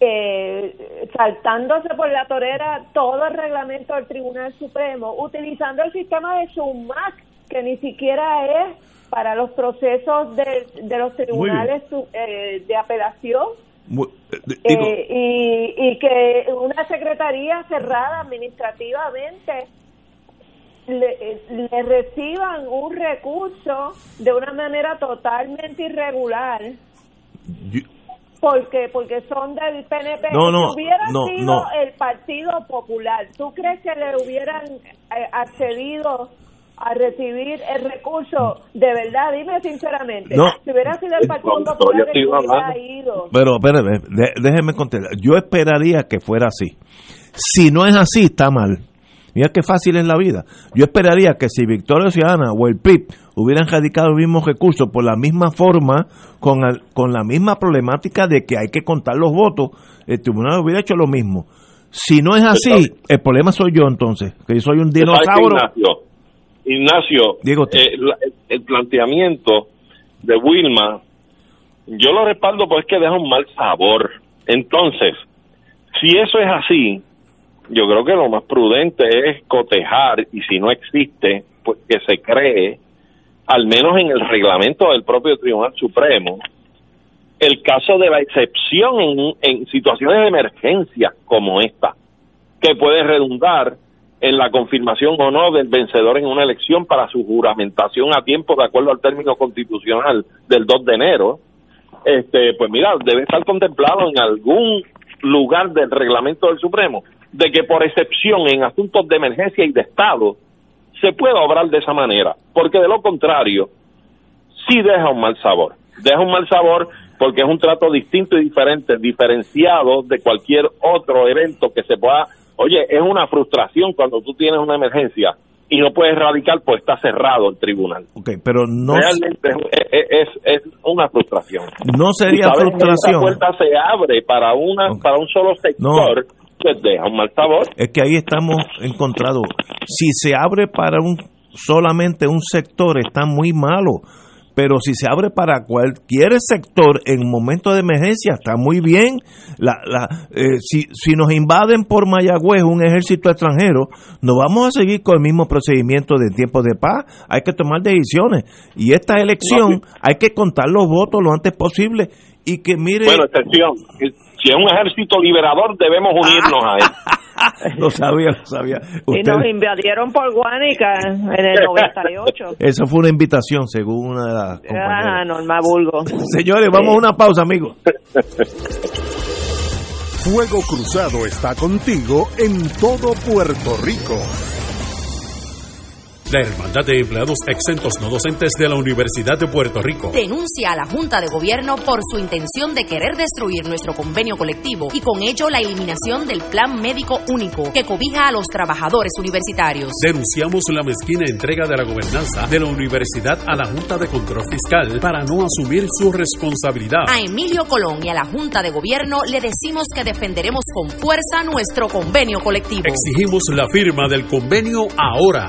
eh, saltándose por la torera todo el reglamento del Tribunal Supremo, utilizando el sistema de SUMAC, que ni siquiera es para los procesos de, de los tribunales eh, de apelación, eh, eh, y, y, que una secretaría cerrada administrativamente le, le, reciban un recurso de una manera totalmente irregular. Porque porque son del PNP no, no, si hubiera no, sido no. el Partido Popular ¿tú crees que le hubieran eh, accedido a recibir el recurso de verdad, dime sinceramente, No. si hubiera sido el Partido Popular que hubiera ido. Pero, espérame, de- déjeme contestar. Yo esperaría que fuera así. Si no es así, está mal. Mira qué fácil es la vida. Yo esperaría que si Victoria Ciudadana o el PIB hubieran radicado los mismos recursos por la misma forma, con, el- con la misma problemática de que hay que contar los votos, el tribunal hubiera hecho lo mismo. Si no es así, el problema soy yo entonces, que yo soy un ¿Sabes qué, dinosaurio. Ignacio, Ignacio eh, la- el planteamiento de Wilma, yo lo respaldo porque es que deja un mal sabor. Entonces, si eso es así, yo creo que lo más prudente es cotejar y si no existe, pues que se cree, al menos en el reglamento del propio Tribunal Supremo, el caso de la excepción en, en situaciones de emergencia como esta, que puede redundar en la confirmación o no del vencedor en una elección para su juramentación a tiempo de acuerdo al término constitucional del 2 de enero, este, pues mira, debe estar contemplado en algún lugar del reglamento del Supremo de que por excepción en asuntos de emergencia y de Estado se pueda obrar de esa manera, porque de lo contrario sí deja un mal sabor. Deja un mal sabor porque es un trato distinto y diferente, diferenciado de cualquier otro evento que se pueda... Oye, es una frustración cuando tú tienes una emergencia y no puedes radicar pues está cerrado el tribunal. Ok, pero no, Realmente es, es, es una frustración. no sería que frustración. Esa puerta se abre para una para un solo sector, pues deja un mal sabor. Es que ahí estamos encontrados. Si se abre para un solamente un sector está muy malo, pero si se abre para cualquier sector en momentos de emergencia está muy bien. La, la, eh, si, si nos invaden por Mayagüez un ejército extranjero, no vamos a seguir con el mismo procedimiento de tiempos de paz. Hay que tomar decisiones y esta elección hay que contar los votos lo antes posible y que mire Bueno, excepción. Si es un ejército liberador, debemos unirnos a él. lo sabía, lo sabía. Y nos invadieron por Guánica en el 98. Esa fue una invitación, según una de las compañeras. Ah, Norma Bulgo. Señores, vamos a una pausa, amigos. Fuego Cruzado está contigo en todo Puerto Rico. La Hermandad de Empleados Exentos No Docentes de la Universidad de Puerto Rico. Denuncia a la Junta de Gobierno por su intención de querer destruir nuestro convenio colectivo y con ello la eliminación del Plan Médico Único que cobija a los trabajadores universitarios. Denunciamos la mezquina entrega de la gobernanza de la universidad a la Junta de Control Fiscal para no asumir su responsabilidad. A Emilio Colón y a la Junta de Gobierno le decimos que defenderemos con fuerza nuestro convenio colectivo. Exigimos la firma del convenio ahora.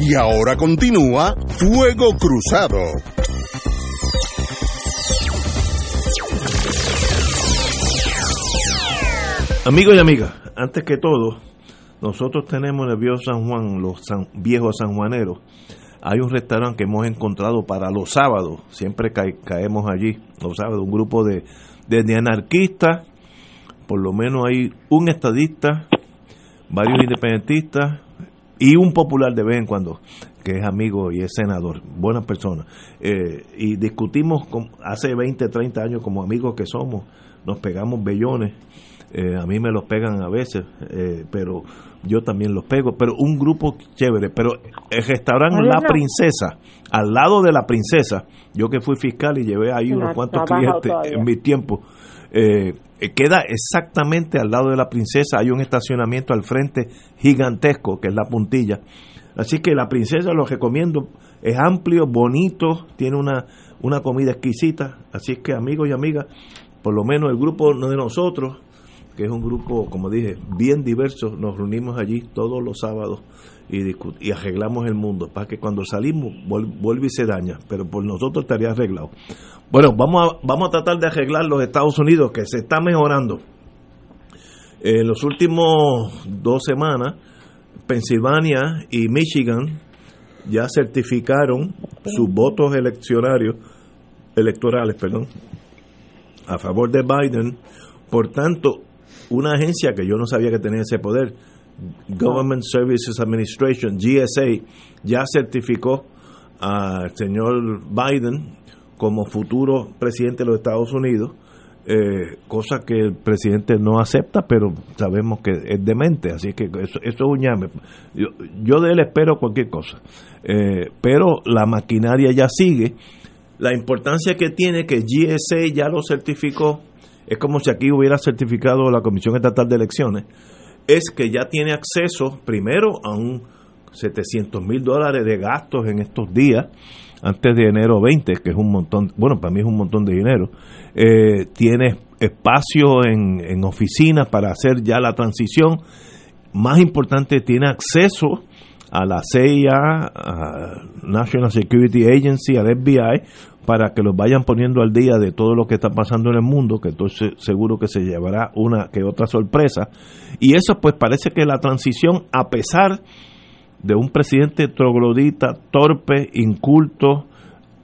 Y ahora continúa Fuego Cruzado. Amigos y amigas, antes que todo, nosotros tenemos en el viejo San Juan, los viejos sanjuaneros, hay un restaurante que hemos encontrado para los sábados, siempre caemos allí, los sábados, un grupo de, de anarquistas, por lo menos hay un estadista, varios independentistas, y un popular de vez en cuando, que es amigo y es senador, buena persona. Eh, y discutimos con, hace 20, 30 años como amigos que somos, nos pegamos bellones, eh, a mí me los pegan a veces, eh, pero yo también los pego, pero un grupo chévere, pero el restaurante La Princesa, al lado de La Princesa, yo que fui fiscal y llevé ahí unos cuantos clientes en mi tiempo, eh, queda exactamente al lado de la princesa, hay un estacionamiento al frente gigantesco, que es la puntilla. Así que la princesa lo recomiendo, es amplio, bonito, tiene una, una comida exquisita, así que amigos y amigas, por lo menos el grupo de nosotros, que es un grupo, como dije, bien diverso, nos reunimos allí todos los sábados y, y arreglamos el mundo, para que cuando salimos vuelve y se daña, pero por nosotros estaría arreglado. Bueno, vamos a, vamos a tratar de arreglar los Estados Unidos, que se está mejorando. En los últimos dos semanas, Pensilvania y Michigan ya certificaron sus votos eleccionarios, electorales, perdón, a favor de Biden. Por tanto, una agencia que yo no sabía que tenía ese poder, Government Services Administration, GSA, ya certificó al señor Biden como futuro presidente de los Estados Unidos, eh, cosa que el presidente no acepta, pero sabemos que es demente, así que eso, es un llame. Yo, de él espero cualquier cosa, eh, pero la maquinaria ya sigue. La importancia que tiene que GSA ya lo certificó, es como si aquí hubiera certificado la Comisión Estatal de Elecciones, es que ya tiene acceso primero a un 700 mil dólares de gastos en estos días, antes de enero 20, que es un montón, bueno, para mí es un montón de dinero, eh, tiene espacio en, en oficinas para hacer ya la transición. Más importante, tiene acceso a la CIA, a National Security Agency, al FBI, para que los vayan poniendo al día de todo lo que está pasando en el mundo, que entonces seguro que se llevará una que otra sorpresa. Y eso pues parece que la transición, a pesar de un presidente troglodita, torpe, inculto,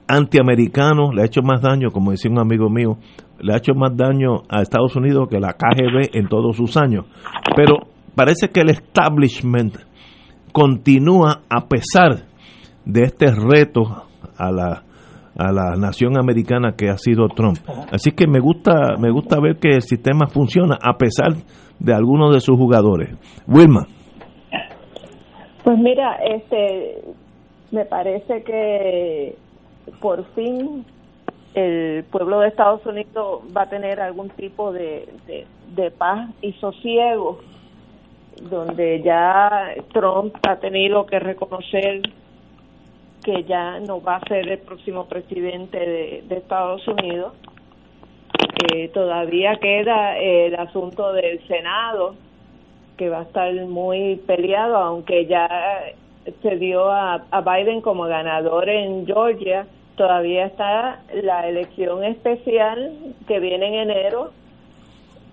antiamericano, le ha hecho más daño, como decía un amigo mío, le ha hecho más daño a Estados Unidos que la KGB en todos sus años. Pero parece que el establishment continúa a pesar de este reto a la a la nación americana que ha sido Trump. Así que me gusta me gusta ver que el sistema funciona a pesar de algunos de sus jugadores. Wilma. Pues mira, este, me parece que por fin el pueblo de Estados Unidos va a tener algún tipo de, de, paz y sosiego, donde ya Trump ha tenido que reconocer que ya no va a ser el próximo presidente de, Estados Unidos. Eh, todavía queda el asunto del Senado, que va a estar muy peleado, aunque ya se dio a, a Biden como ganador en Georgia todavía está la elección especial que viene en enero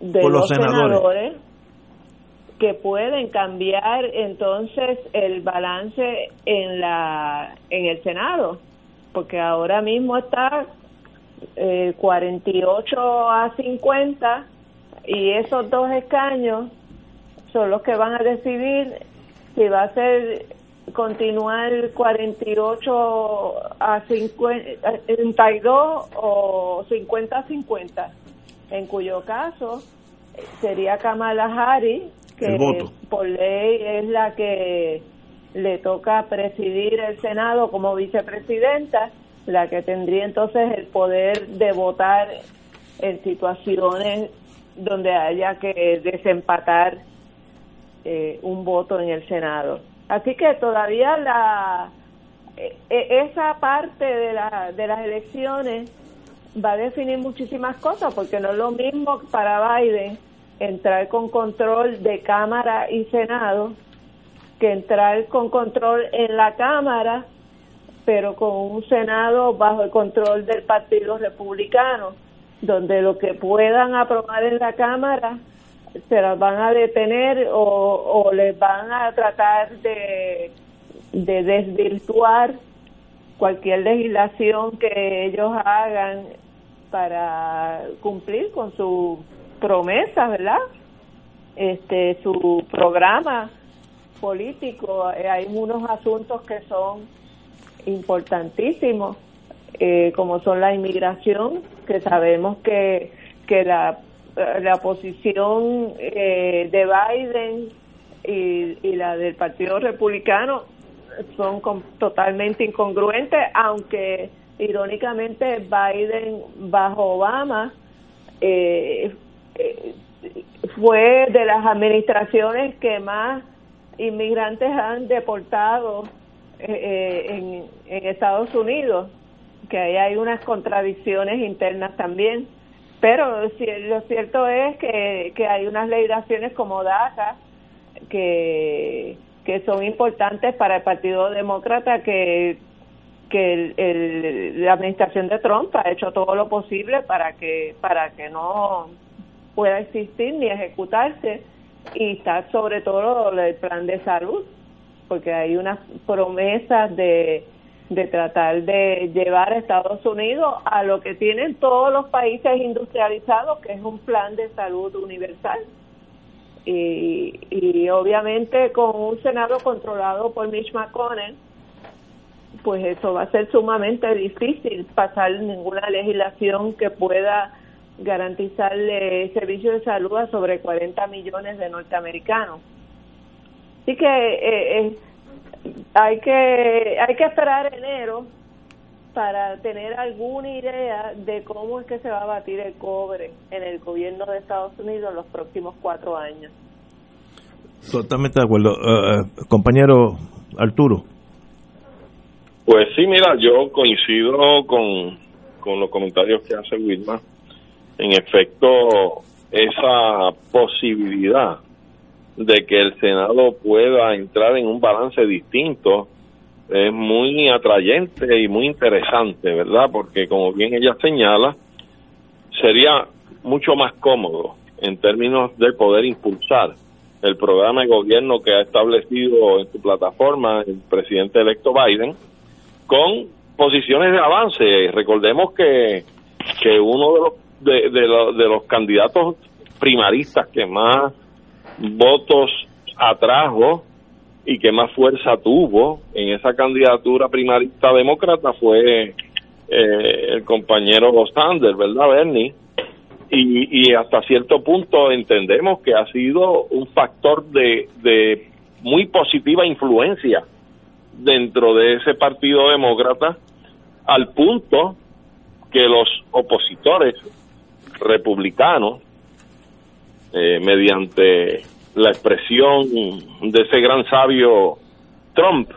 de los, senadores. Que pueden cambiar entonces el balance en la en el Senado porque ahora mismo está eh, 48 a 50 y esos dos escaños son los que van a decidir si va a ser continuar 48 a 52 o 50 a 50, en cuyo caso sería Kamala Harris, que por ley es la que le toca presidir el Senado como vicepresidenta, la que tendría entonces el poder de votar en situaciones donde haya que desempatar eh, un voto en el Senado. Así que todavía la e, e, esa parte de, la, de las elecciones va a definir muchísimas cosas, porque no es lo mismo para Biden entrar con control de Cámara y Senado que entrar con control en la Cámara, pero con un Senado bajo el control del Partido Republicano, donde lo que puedan aprobar en la Cámara se las van a detener o, o les van a tratar de, de desvirtuar cualquier legislación que ellos hagan para cumplir con su promesa, ¿verdad? Este, su programa político. Eh, hay unos asuntos que son importantísimos, eh, como son la inmigración, que sabemos que, que la la posición eh, de Biden y, la del Partido Republicano son totalmente incongruentes, aunque irónicamente Biden bajo Obama eh, fue de las administraciones que más inmigrantes han deportado en, en Estados Unidos, que ahí hay unas contradicciones internas también. Pero lo cierto es que, que hay unas legislaciones como DACA que, que son importantes para el Partido Demócrata que que el, la administración de Trump ha hecho todo lo posible para que para que no pueda existir ni ejecutarse y está sobre todo el plan de salud porque hay unas promesas de de tratar de llevar a Estados Unidos a lo que tienen todos los países industrializados, que es un plan de salud universal. Y, y obviamente con un Senado controlado por Mitch McConnell, pues eso va a ser sumamente difícil pasar ninguna legislación que pueda garantizarle servicios de salud a sobre 40 millones de norteamericanos. Así que eh, eh hay que hay que esperar enero para tener alguna idea de cómo es que se va a batir el cobre en el gobierno de Estados Unidos en los próximos cuatro años. Totalmente de acuerdo. Eh, eh, compañero Arturo. Pues sí, mira, yo coincido con, con los comentarios que hace Wilma. En efecto, esa posibilidad de que el Senado pueda entrar en un balance distinto es muy atrayente y muy interesante, ¿verdad? Porque como bien ella señala, sería mucho más cómodo en términos de poder impulsar el programa de gobierno que ha establecido en su plataforma el presidente electo Biden con posiciones de avance. Recordemos que, que uno de los, de, de los candidatos primaristas que más votos atrajo y que más fuerza tuvo en esa candidatura primarista demócrata fue eh, el compañero Sanders, ¿verdad, Bernie? Y, y hasta cierto punto entendemos que ha sido un factor de, de muy positiva influencia dentro de ese partido demócrata al punto que los opositores republicanos, eh, mediante la expresión de ese gran sabio Trump,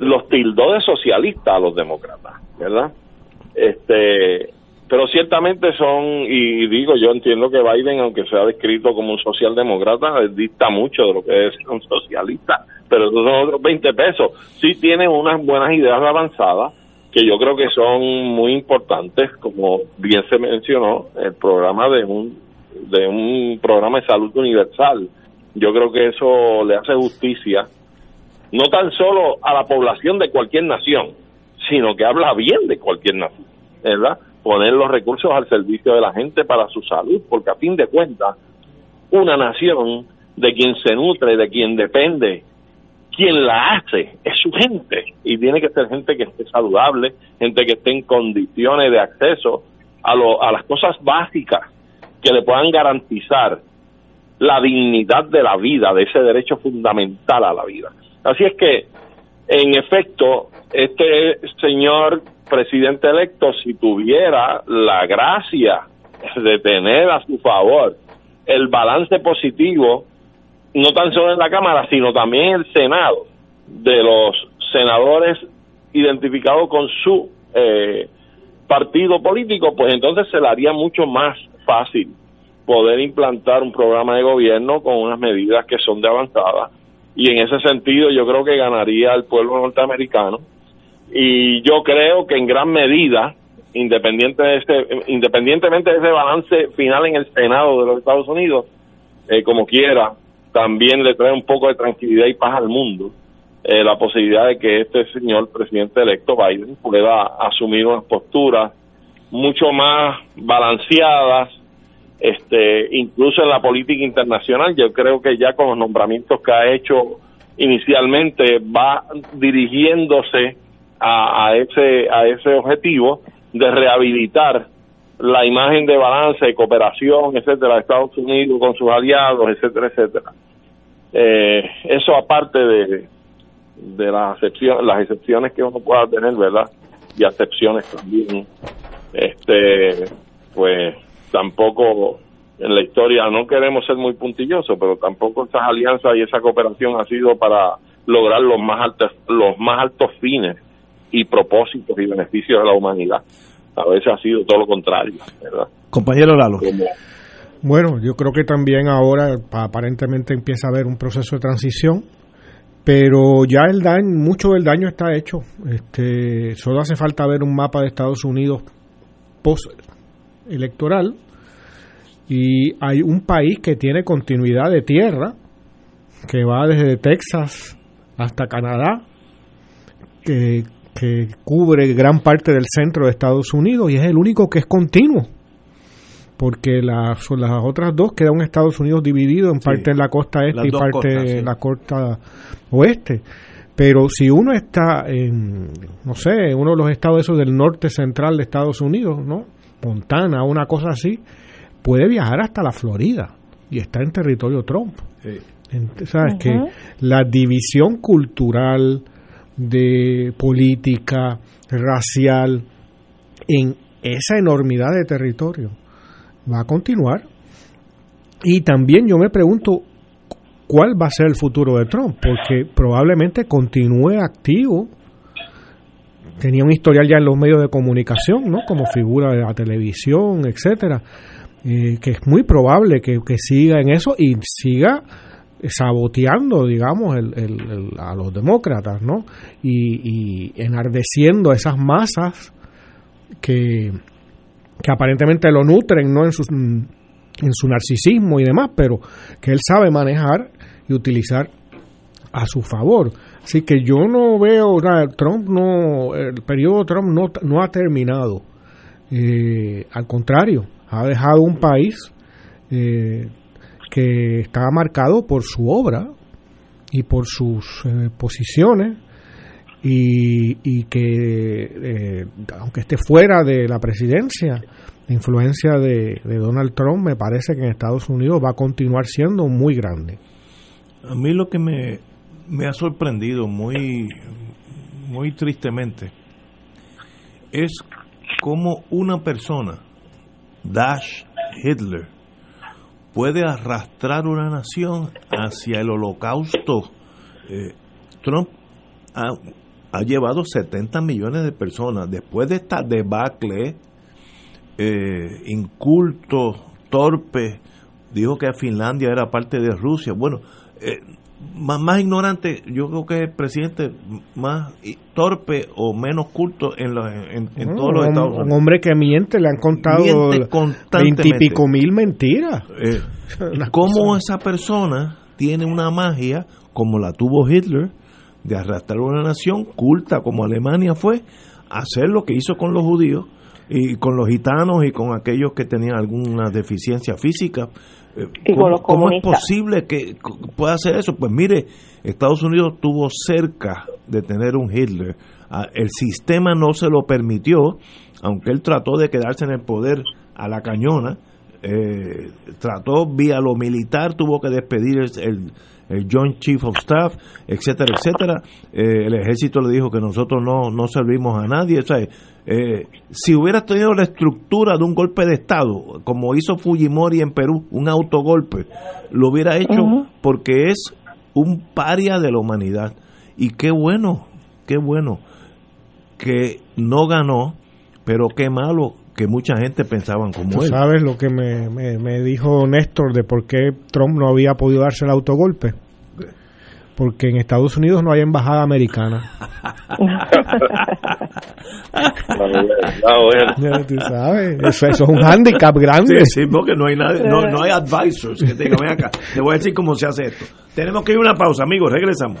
los tildó de socialistas a los demócratas, ¿verdad? Este, pero ciertamente son, y digo, yo entiendo que Biden, aunque sea descrito como un socialdemócrata, dista mucho de lo que es un socialista, pero son otros 20 pesos. Sí tiene unas buenas ideas avanzadas, que yo creo que son muy importantes, como bien se mencionó, el programa de un, de un programa de salud universal. Yo creo que eso le hace justicia, no tan solo a la población de cualquier nación, sino que habla bien de cualquier nación, ¿verdad? Poner los recursos al servicio de la gente para su salud, porque a fin de cuentas, una nación de quien se nutre, de quien depende, quien la hace es su gente y tiene que ser gente que esté saludable, gente que esté en condiciones de acceso a, lo, a las cosas básicas que le puedan garantizar la dignidad de la vida, de ese derecho fundamental a la vida. Así es que, en efecto, este señor presidente electo, si tuviera la gracia de tener a su favor el balance positivo no tan solo en la Cámara, sino también en el Senado, de los senadores identificados con su eh, partido político, pues entonces se le haría mucho más fácil poder implantar un programa de gobierno con unas medidas que son de avanzada. Y en ese sentido yo creo que ganaría el pueblo norteamericano. Y yo creo que en gran medida, independiente de este, independientemente de ese balance final en el Senado de los Estados Unidos, eh, como quiera, también le trae un poco de tranquilidad y paz al mundo eh, la posibilidad de que este señor presidente electo Biden pueda asumir unas posturas mucho más balanceadas, este, incluso en la política internacional. Yo creo que ya con los nombramientos que ha hecho inicialmente va dirigiéndose a, a ese a ese objetivo de rehabilitar la imagen de balance, de cooperación, etcétera, de Estados Unidos con sus aliados, etcétera, etcétera. Eh, eso aparte de, de las excepciones, las excepciones que uno pueda tener, ¿verdad? Y acepciones también. Este, pues tampoco en la historia no queremos ser muy puntillosos, pero tampoco esas alianzas y esa cooperación ha sido para lograr los más altos los más altos fines y propósitos y beneficios de la humanidad. A veces ha sido todo lo contrario, ¿verdad? Compañero Lalo. Bueno, yo creo que también ahora aparentemente empieza a haber un proceso de transición, pero ya el daño, mucho del daño está hecho. Este, solo hace falta ver un mapa de Estados Unidos post electoral y hay un país que tiene continuidad de tierra que va desde Texas hasta Canadá, que, que cubre gran parte del centro de Estados Unidos y es el único que es continuo porque las, las otras dos queda un Estados Unidos dividido en parte en la costa este y parte en la costa oeste. Pero si uno está en, no sé, uno de los estados esos del norte central de Estados Unidos, ¿no? Montana, una cosa así, puede viajar hasta la Florida y está en territorio Trump. ¿Sabes? Que la división cultural, de política, racial, en esa enormidad de territorio va a continuar. Y también yo me pregunto cuál va a ser el futuro de Trump, porque probablemente continúe activo. Tenía un historial ya en los medios de comunicación, ¿no? Como figura de la televisión, etcétera. Eh, que es muy probable que, siga en eso y siga saboteando, digamos, a los demócratas, ¿no? Y, enardeciendo a esas masas que, que aparentemente lo nutren no en su, en su narcisismo y demás, pero que él sabe manejar y utilizar a su favor. Así que yo no veo, Trump no, el periodo de Trump no, no ha terminado. Eh, al contrario, ha dejado un país eh, que está marcado por su obra y por sus eh, posiciones y, que eh, aunque esté fuera de la presidencia, la influencia de, Donald Trump me parece que en Estados Unidos va a continuar siendo muy grande. A mí lo que me, me ha sorprendido muy, muy tristemente es como una persona, Dash Hitler, puede arrastrar una nación hacia el holocausto. Eh, Trump ha, llevado 70 millones de personas. Después de esta debacle, eh, inculto, torpe, dijo que Finlandia era parte de Rusia. Bueno, eh, más, más ignorante, yo creo que es el presidente más torpe o menos culto en, los, en, en todos los Estados Unidos. Un hombre que miente, le han contado veintipico mil mentiras. Eh, ¿Cómo esa persona tiene una magia como la tuvo Hitler de arrastrar una nación culta como Alemania fue, hacer lo que hizo con los judíos y con los gitanos y con aquellos que tenían alguna deficiencia física? ¿Cómo, ¿Cómo, es posible que pueda hacer eso? Pues mire, Estados Unidos tuvo cerca de tener un Hitler. El sistema no se lo permitió, aunque él trató de quedarse en el poder a la cañona. Eh, trató vía lo militar, tuvo que despedir el, el, el Joint Chief of Staff, etcétera, etcétera. Eh, el ejército le dijo que nosotros no, no servimos a nadie. O sea, eh, si hubiera tenido la estructura de un golpe de Estado, como hizo Fujimori en Perú, un autogolpe, lo hubiera hecho uh -huh. porque es un paria de la humanidad. Y qué bueno, qué bueno que no ganó, pero qué malo que mucha gente pensaban como ¿Tú él. sabes lo que me, me, me dijo Néstor de por qué Trump no había podido darse el autogolpe? porque en Estados Unidos no hay embajada americana. tú sabes, eso, eso, es un handicap grande. Sí, sí porque no hay, nadie, no, no, hay advisors que te digan, acá, te voy a decir cómo se hace esto. Tenemos que ir a una pausa, amigos, regresamos.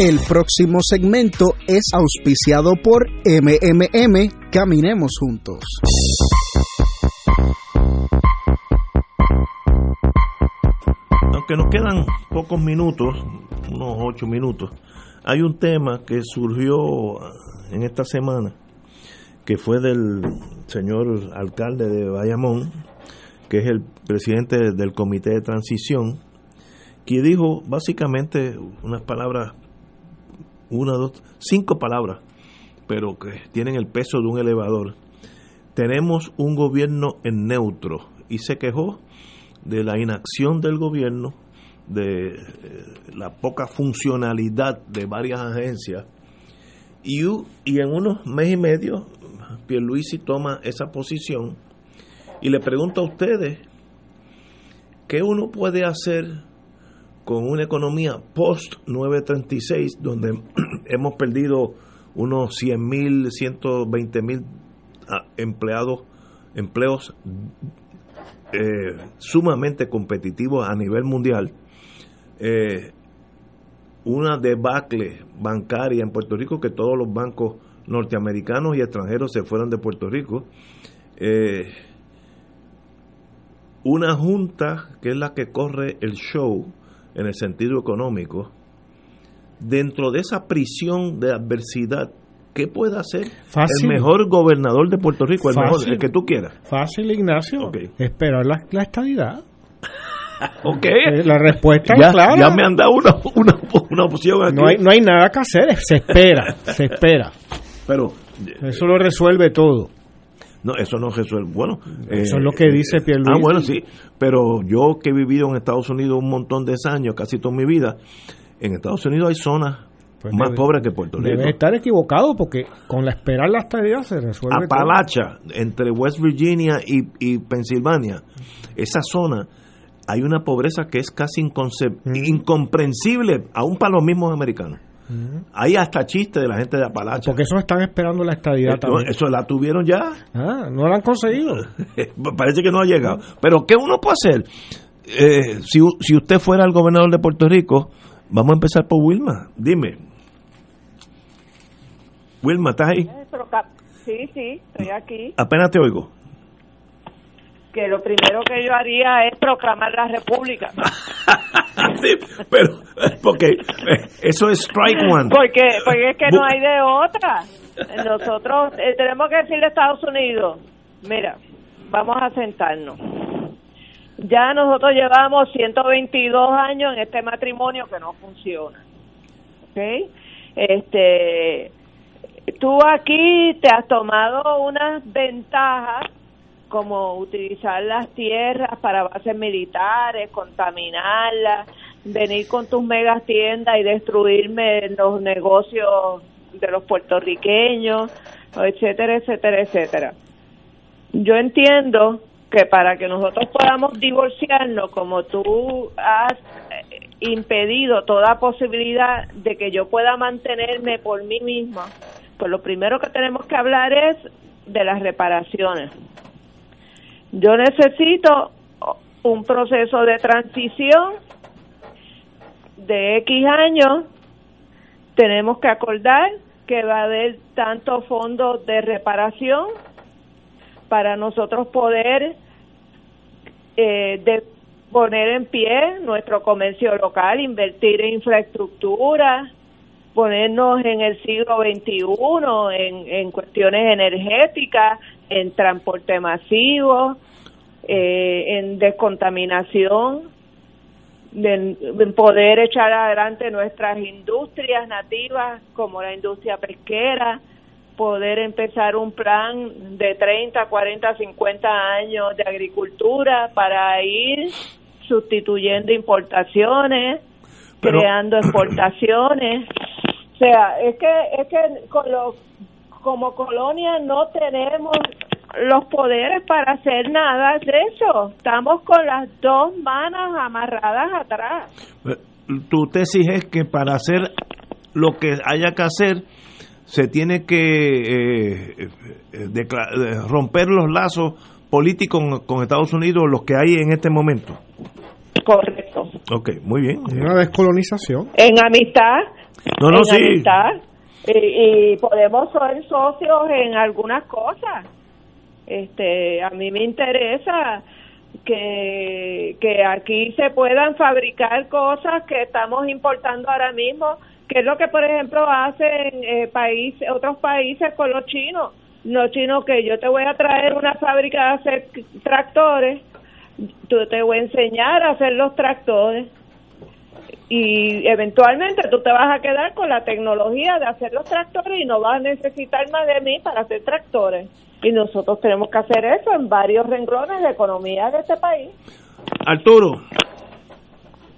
El próximo segmento es auspiciado por MMM Caminemos Juntos. Aunque nos quedan pocos minutos, unos ocho minutos, hay un tema que surgió en esta semana, que fue del señor alcalde de Bayamón, que es el presidente del comité de transición, que dijo básicamente unas palabras una, dos, cinco palabras, pero que tienen el peso de un elevador. Tenemos un gobierno en neutro y se quejó de la inacción del gobierno, de eh, la poca funcionalidad de varias agencias y, y en unos mes y medio Pierluisi toma esa posición Y le pregunto a ustedes, ¿qué uno puede hacer con una economía post 936 donde hemos perdido unos 100 mil, 120 mil ah, empleados, empleos eh, sumamente competitivos a nivel mundial? Eh, una debacle bancaria en Puerto Rico que todos los bancos norteamericanos y extranjeros se fueron de Puerto Rico. Eh, una junta que es la que corre el show en el sentido económico, dentro de esa prisión de adversidad, ¿qué puede hacer el mejor gobernador de Puerto Rico, el, mejor, el que tú quieras? Fácil, Ignacio. Esperar la, la estadidad. ok. Eh, La respuesta ya, es clara. Ya me han dado una, una, una opción aquí. No hay, no hay nada que hacer, se espera, se espera. Pero eso lo resuelve todo. No, eso no resuelve. Bueno, eso es lo que dice Pierluisi. Ah, bueno, sí. Pero yo que he vivido en Estados Unidos un montón de años, casi toda mi vida, en Estados Unidos hay zonas Pues más pobres que Puerto Rico. Debe estar equivocado porque con la esperar la estadidad se resuelve todo. Apalacha, entre West Virginia y, y Pensilvania, esa zona, hay una pobreza que es casi inconce- incomprensible, aún para los mismos americanos. Hay hasta chistes de la gente de Apalacha. Porque eso están esperando la estadidad Eso, también. eso la tuvieron ya. Ah, no la han conseguido. Parece que no ha llegado. Pero ¿qué uno puede hacer? Eh, si, si usted fuera el gobernador de Puerto Rico, vamos a empezar por Wilma. Dime. Wilma, ¿estás ahí? Sí, sí, estoy aquí. Apenas te oigo. Que lo primero que yo haría es proclamar la república. Sí, pero, porque eh, eso es strike one. Porque, porque es que no hay de otra. Nosotros eh, tenemos que decirle a Estados Unidos, mira, vamos a sentarnos. Ya nosotros llevamos 122 años en este matrimonio que no funciona. ¿Ok? Este, tú aquí te has tomado unas ventajas como utilizar las tierras para bases militares, contaminarlas, venir con tus megas tiendas y destruirme los negocios de los puertorriqueños, etcétera, etcétera, etcétera. Yo entiendo que para que nosotros podamos divorciarnos, como tú has eh, impedido toda posibilidad de que yo pueda mantenerme por mí misma, pues lo primero que tenemos que hablar es de las reparaciones. Yo necesito un proceso de transición de X años. Tenemos que acordar que va a haber tantos fondos de reparación para nosotros poder eh, de poner en pie nuestro comercio local, invertir en infraestructura, ponernos en el siglo XXI en, en cuestiones energéticas, en transporte masivo, eh, en descontaminación, poder echar adelante nuestras industrias nativas como la industria pesquera, poder empezar un plan de 30, 40, 50 años de agricultura para ir sustituyendo importaciones, Pero- creando exportaciones. O sea, es que es que con lo- como colonia no tenemos los poderes para hacer nada de eso. Estamos con las dos manos amarradas atrás. Tu tesis es que para hacer lo que haya que hacer, se tiene que eh, eh, eh, romper los lazos políticos con, con Estados Unidos, los que hay en este momento. Correcto. Ok, muy bien. Una descolonización. En amistad. No, no, en sí. amistad. Y, y podemos ser socios en algunas cosas. Este, a mí me interesa que, que aquí se puedan fabricar cosas que estamos importando ahora mismo, que es lo que por ejemplo hacen eh, países, otros países con los chinos. Los chinos que yo te voy a traer una fábrica de hacer tractores, tú te voy a enseñar a hacer los tractores y eventualmente tú te vas a quedar con la tecnología de hacer los tractores y no vas a necesitar más de mí para hacer tractores. Y nosotros tenemos que hacer eso en varios renglones de economía de este país. Arturo.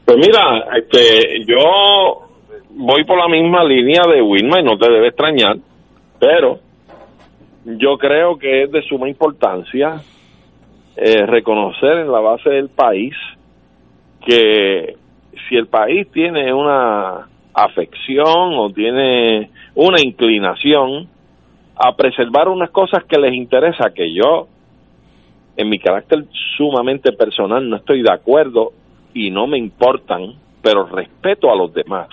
Pues mira, este, yo voy por la misma línea de Wilma y no te debe extrañar, pero yo creo que es de suma importancia eh, reconocer en la base del país que si el país tiene una afección o tiene una inclinación a preservar unas cosas que les interesa, que yo, en mi carácter sumamente personal, no estoy de acuerdo y no me importan, pero respeto a los demás.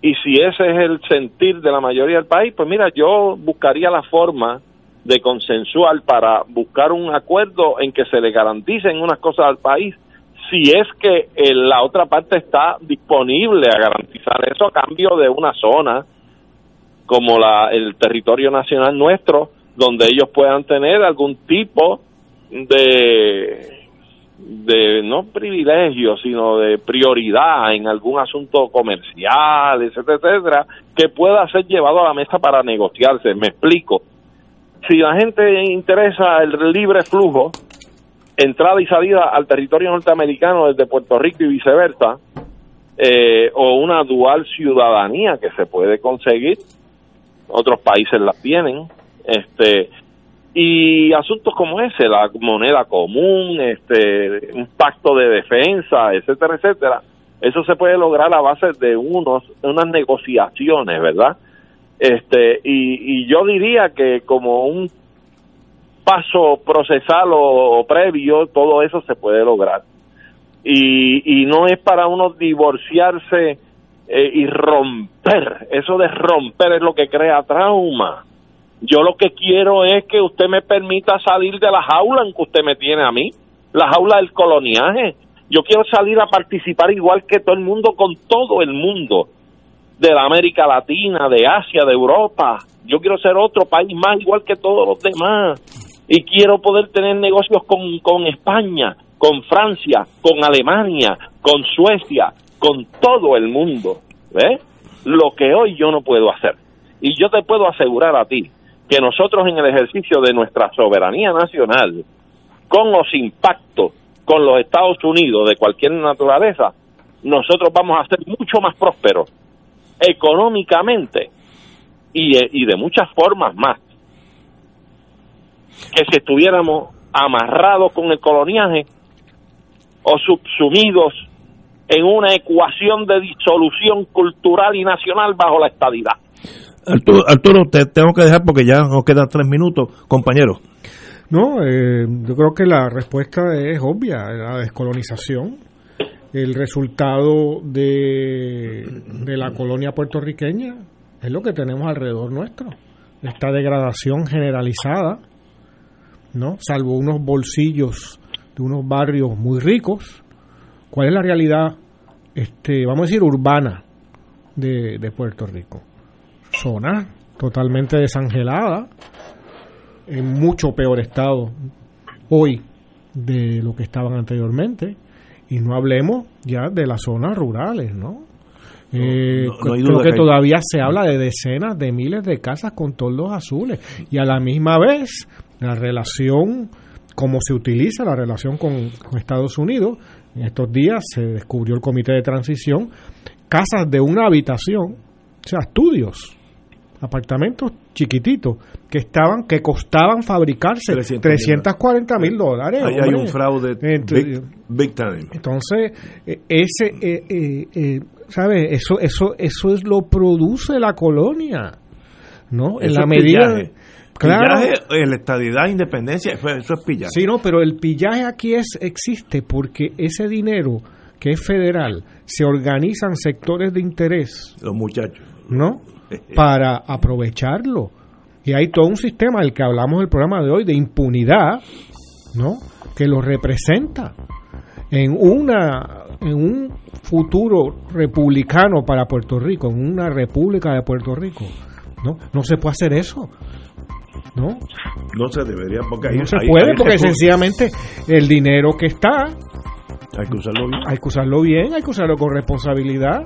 Y si ese es el sentir de la mayoría del país, pues mira, yo buscaría la forma de consensuar para buscar un acuerdo en que se le garanticen unas cosas al país si es que eh, la otra parte está disponible a garantizar eso a cambio de una zona como la, el territorio nacional nuestro, donde ellos puedan tener algún tipo de de no privilegio, sino de prioridad en algún asunto comercial, etcétera, etcétera, que pueda ser llevado a la mesa para negociarse. Me explico. Si la gente interesa el libre flujo, entrada y salida al territorio norteamericano desde Puerto Rico y viceversa, eh, o una dual ciudadanía que se puede conseguir, otros países la tienen, este, y asuntos como ese, la moneda común, este, un pacto de defensa, etcétera, etcétera, eso se puede lograr a base de unos, unas negociaciones, ¿verdad? Este, y, y yo diría que como un paso procesal o, previo, todo eso se puede lograr. Y, y no es para uno divorciarse eh, y romper, eso de romper es lo que crea trauma. Yo lo que quiero es que usted me permita salir de la jaula en que usted me tiene a mí, la jaula del coloniaje. Yo quiero salir a participar igual que todo el mundo, con todo el mundo, de la América Latina, de Asia, de Europa. Yo quiero ser otro país más igual que todos los demás y quiero poder tener negocios con, con España, con Francia, con Alemania, con Suecia, con todo el mundo. ¿Ves? Lo que hoy yo no puedo hacer. Y yo te puedo asegurar a ti que nosotros en el ejercicio de nuestra soberanía nacional, con los impactos con los Estados Unidos de cualquier naturaleza, nosotros vamos a ser mucho más prósperos económicamente y, y de muchas formas más que si estuviéramos amarrados con el coloniaje o subsumidos en una ecuación de disolución cultural y nacional bajo la estadidad. Arturo, te tengo que dejar porque ya nos quedan tres minutos, compañero. No, eh, yo creo que la respuesta es obvia, la descolonización, el resultado de, de la colonia puertorriqueña es lo que tenemos alrededor nuestro, esta degradación generalizada ¿no? Salvo unos bolsillos de unos barrios muy ricos. ¿Cuál es la realidad, este, vamos a decir, urbana de, de Puerto Rico? Zona totalmente desangelada, en mucho peor estado hoy de lo que estaban anteriormente. Y no hablemos ya de las zonas rurales, ¿no? Eh, creo que, todavía se habla de decenas de miles de casas con toldos azules y a la misma vez la relación, como se utiliza la relación con, Estados Unidos. En estos días se descubrió el comité de transición, casas de una habitación, o sea, estudios, apartamentos chiquititos que estaban que costaban fabricarse 340 mil dólares Ahí hay un fraude big, time entonces e, ese eh, eh, ¿sabes? eso eso eso es lo produce la colonia no en la medida Claro. Pillaje, la estadidad, independencia, eso es pillaje. Sí, no, pero el pillaje aquí es existe porque ese dinero que es federal se organizan sectores de interés. Los muchachos. ¿No? Para aprovecharlo. Y hay todo un sistema del que hablamos en el programa de hoy de impunidad, ¿no? Que lo representa en una en un futuro republicano para Puerto Rico, en una república de Puerto Rico. No, no se puede hacer eso. ¿no? No se debería, porque no se puede, porque sencillamente el dinero que está hay que usarlo bien. Hay que usarlo bien, hay que usarlo con responsabilidad.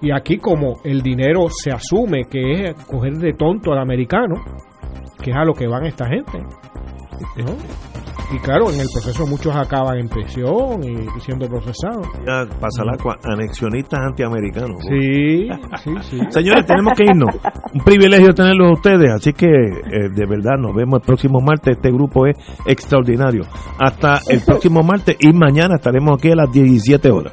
Y aquí como el dinero se asume que es coger de tonto al americano, que es a lo que van esta gente, Y claro, en el proceso muchos acaban en prisión y, siendo procesados. Ya pasa la anexionistas antiamericanos. Sí, sí, sí. Señores, tenemos que irnos. Un privilegio tenerlos a ustedes, así que eh, de verdad nos vemos el próximo martes. Este grupo es extraordinario. Hasta el próximo martes y mañana estaremos aquí a las 17 horas.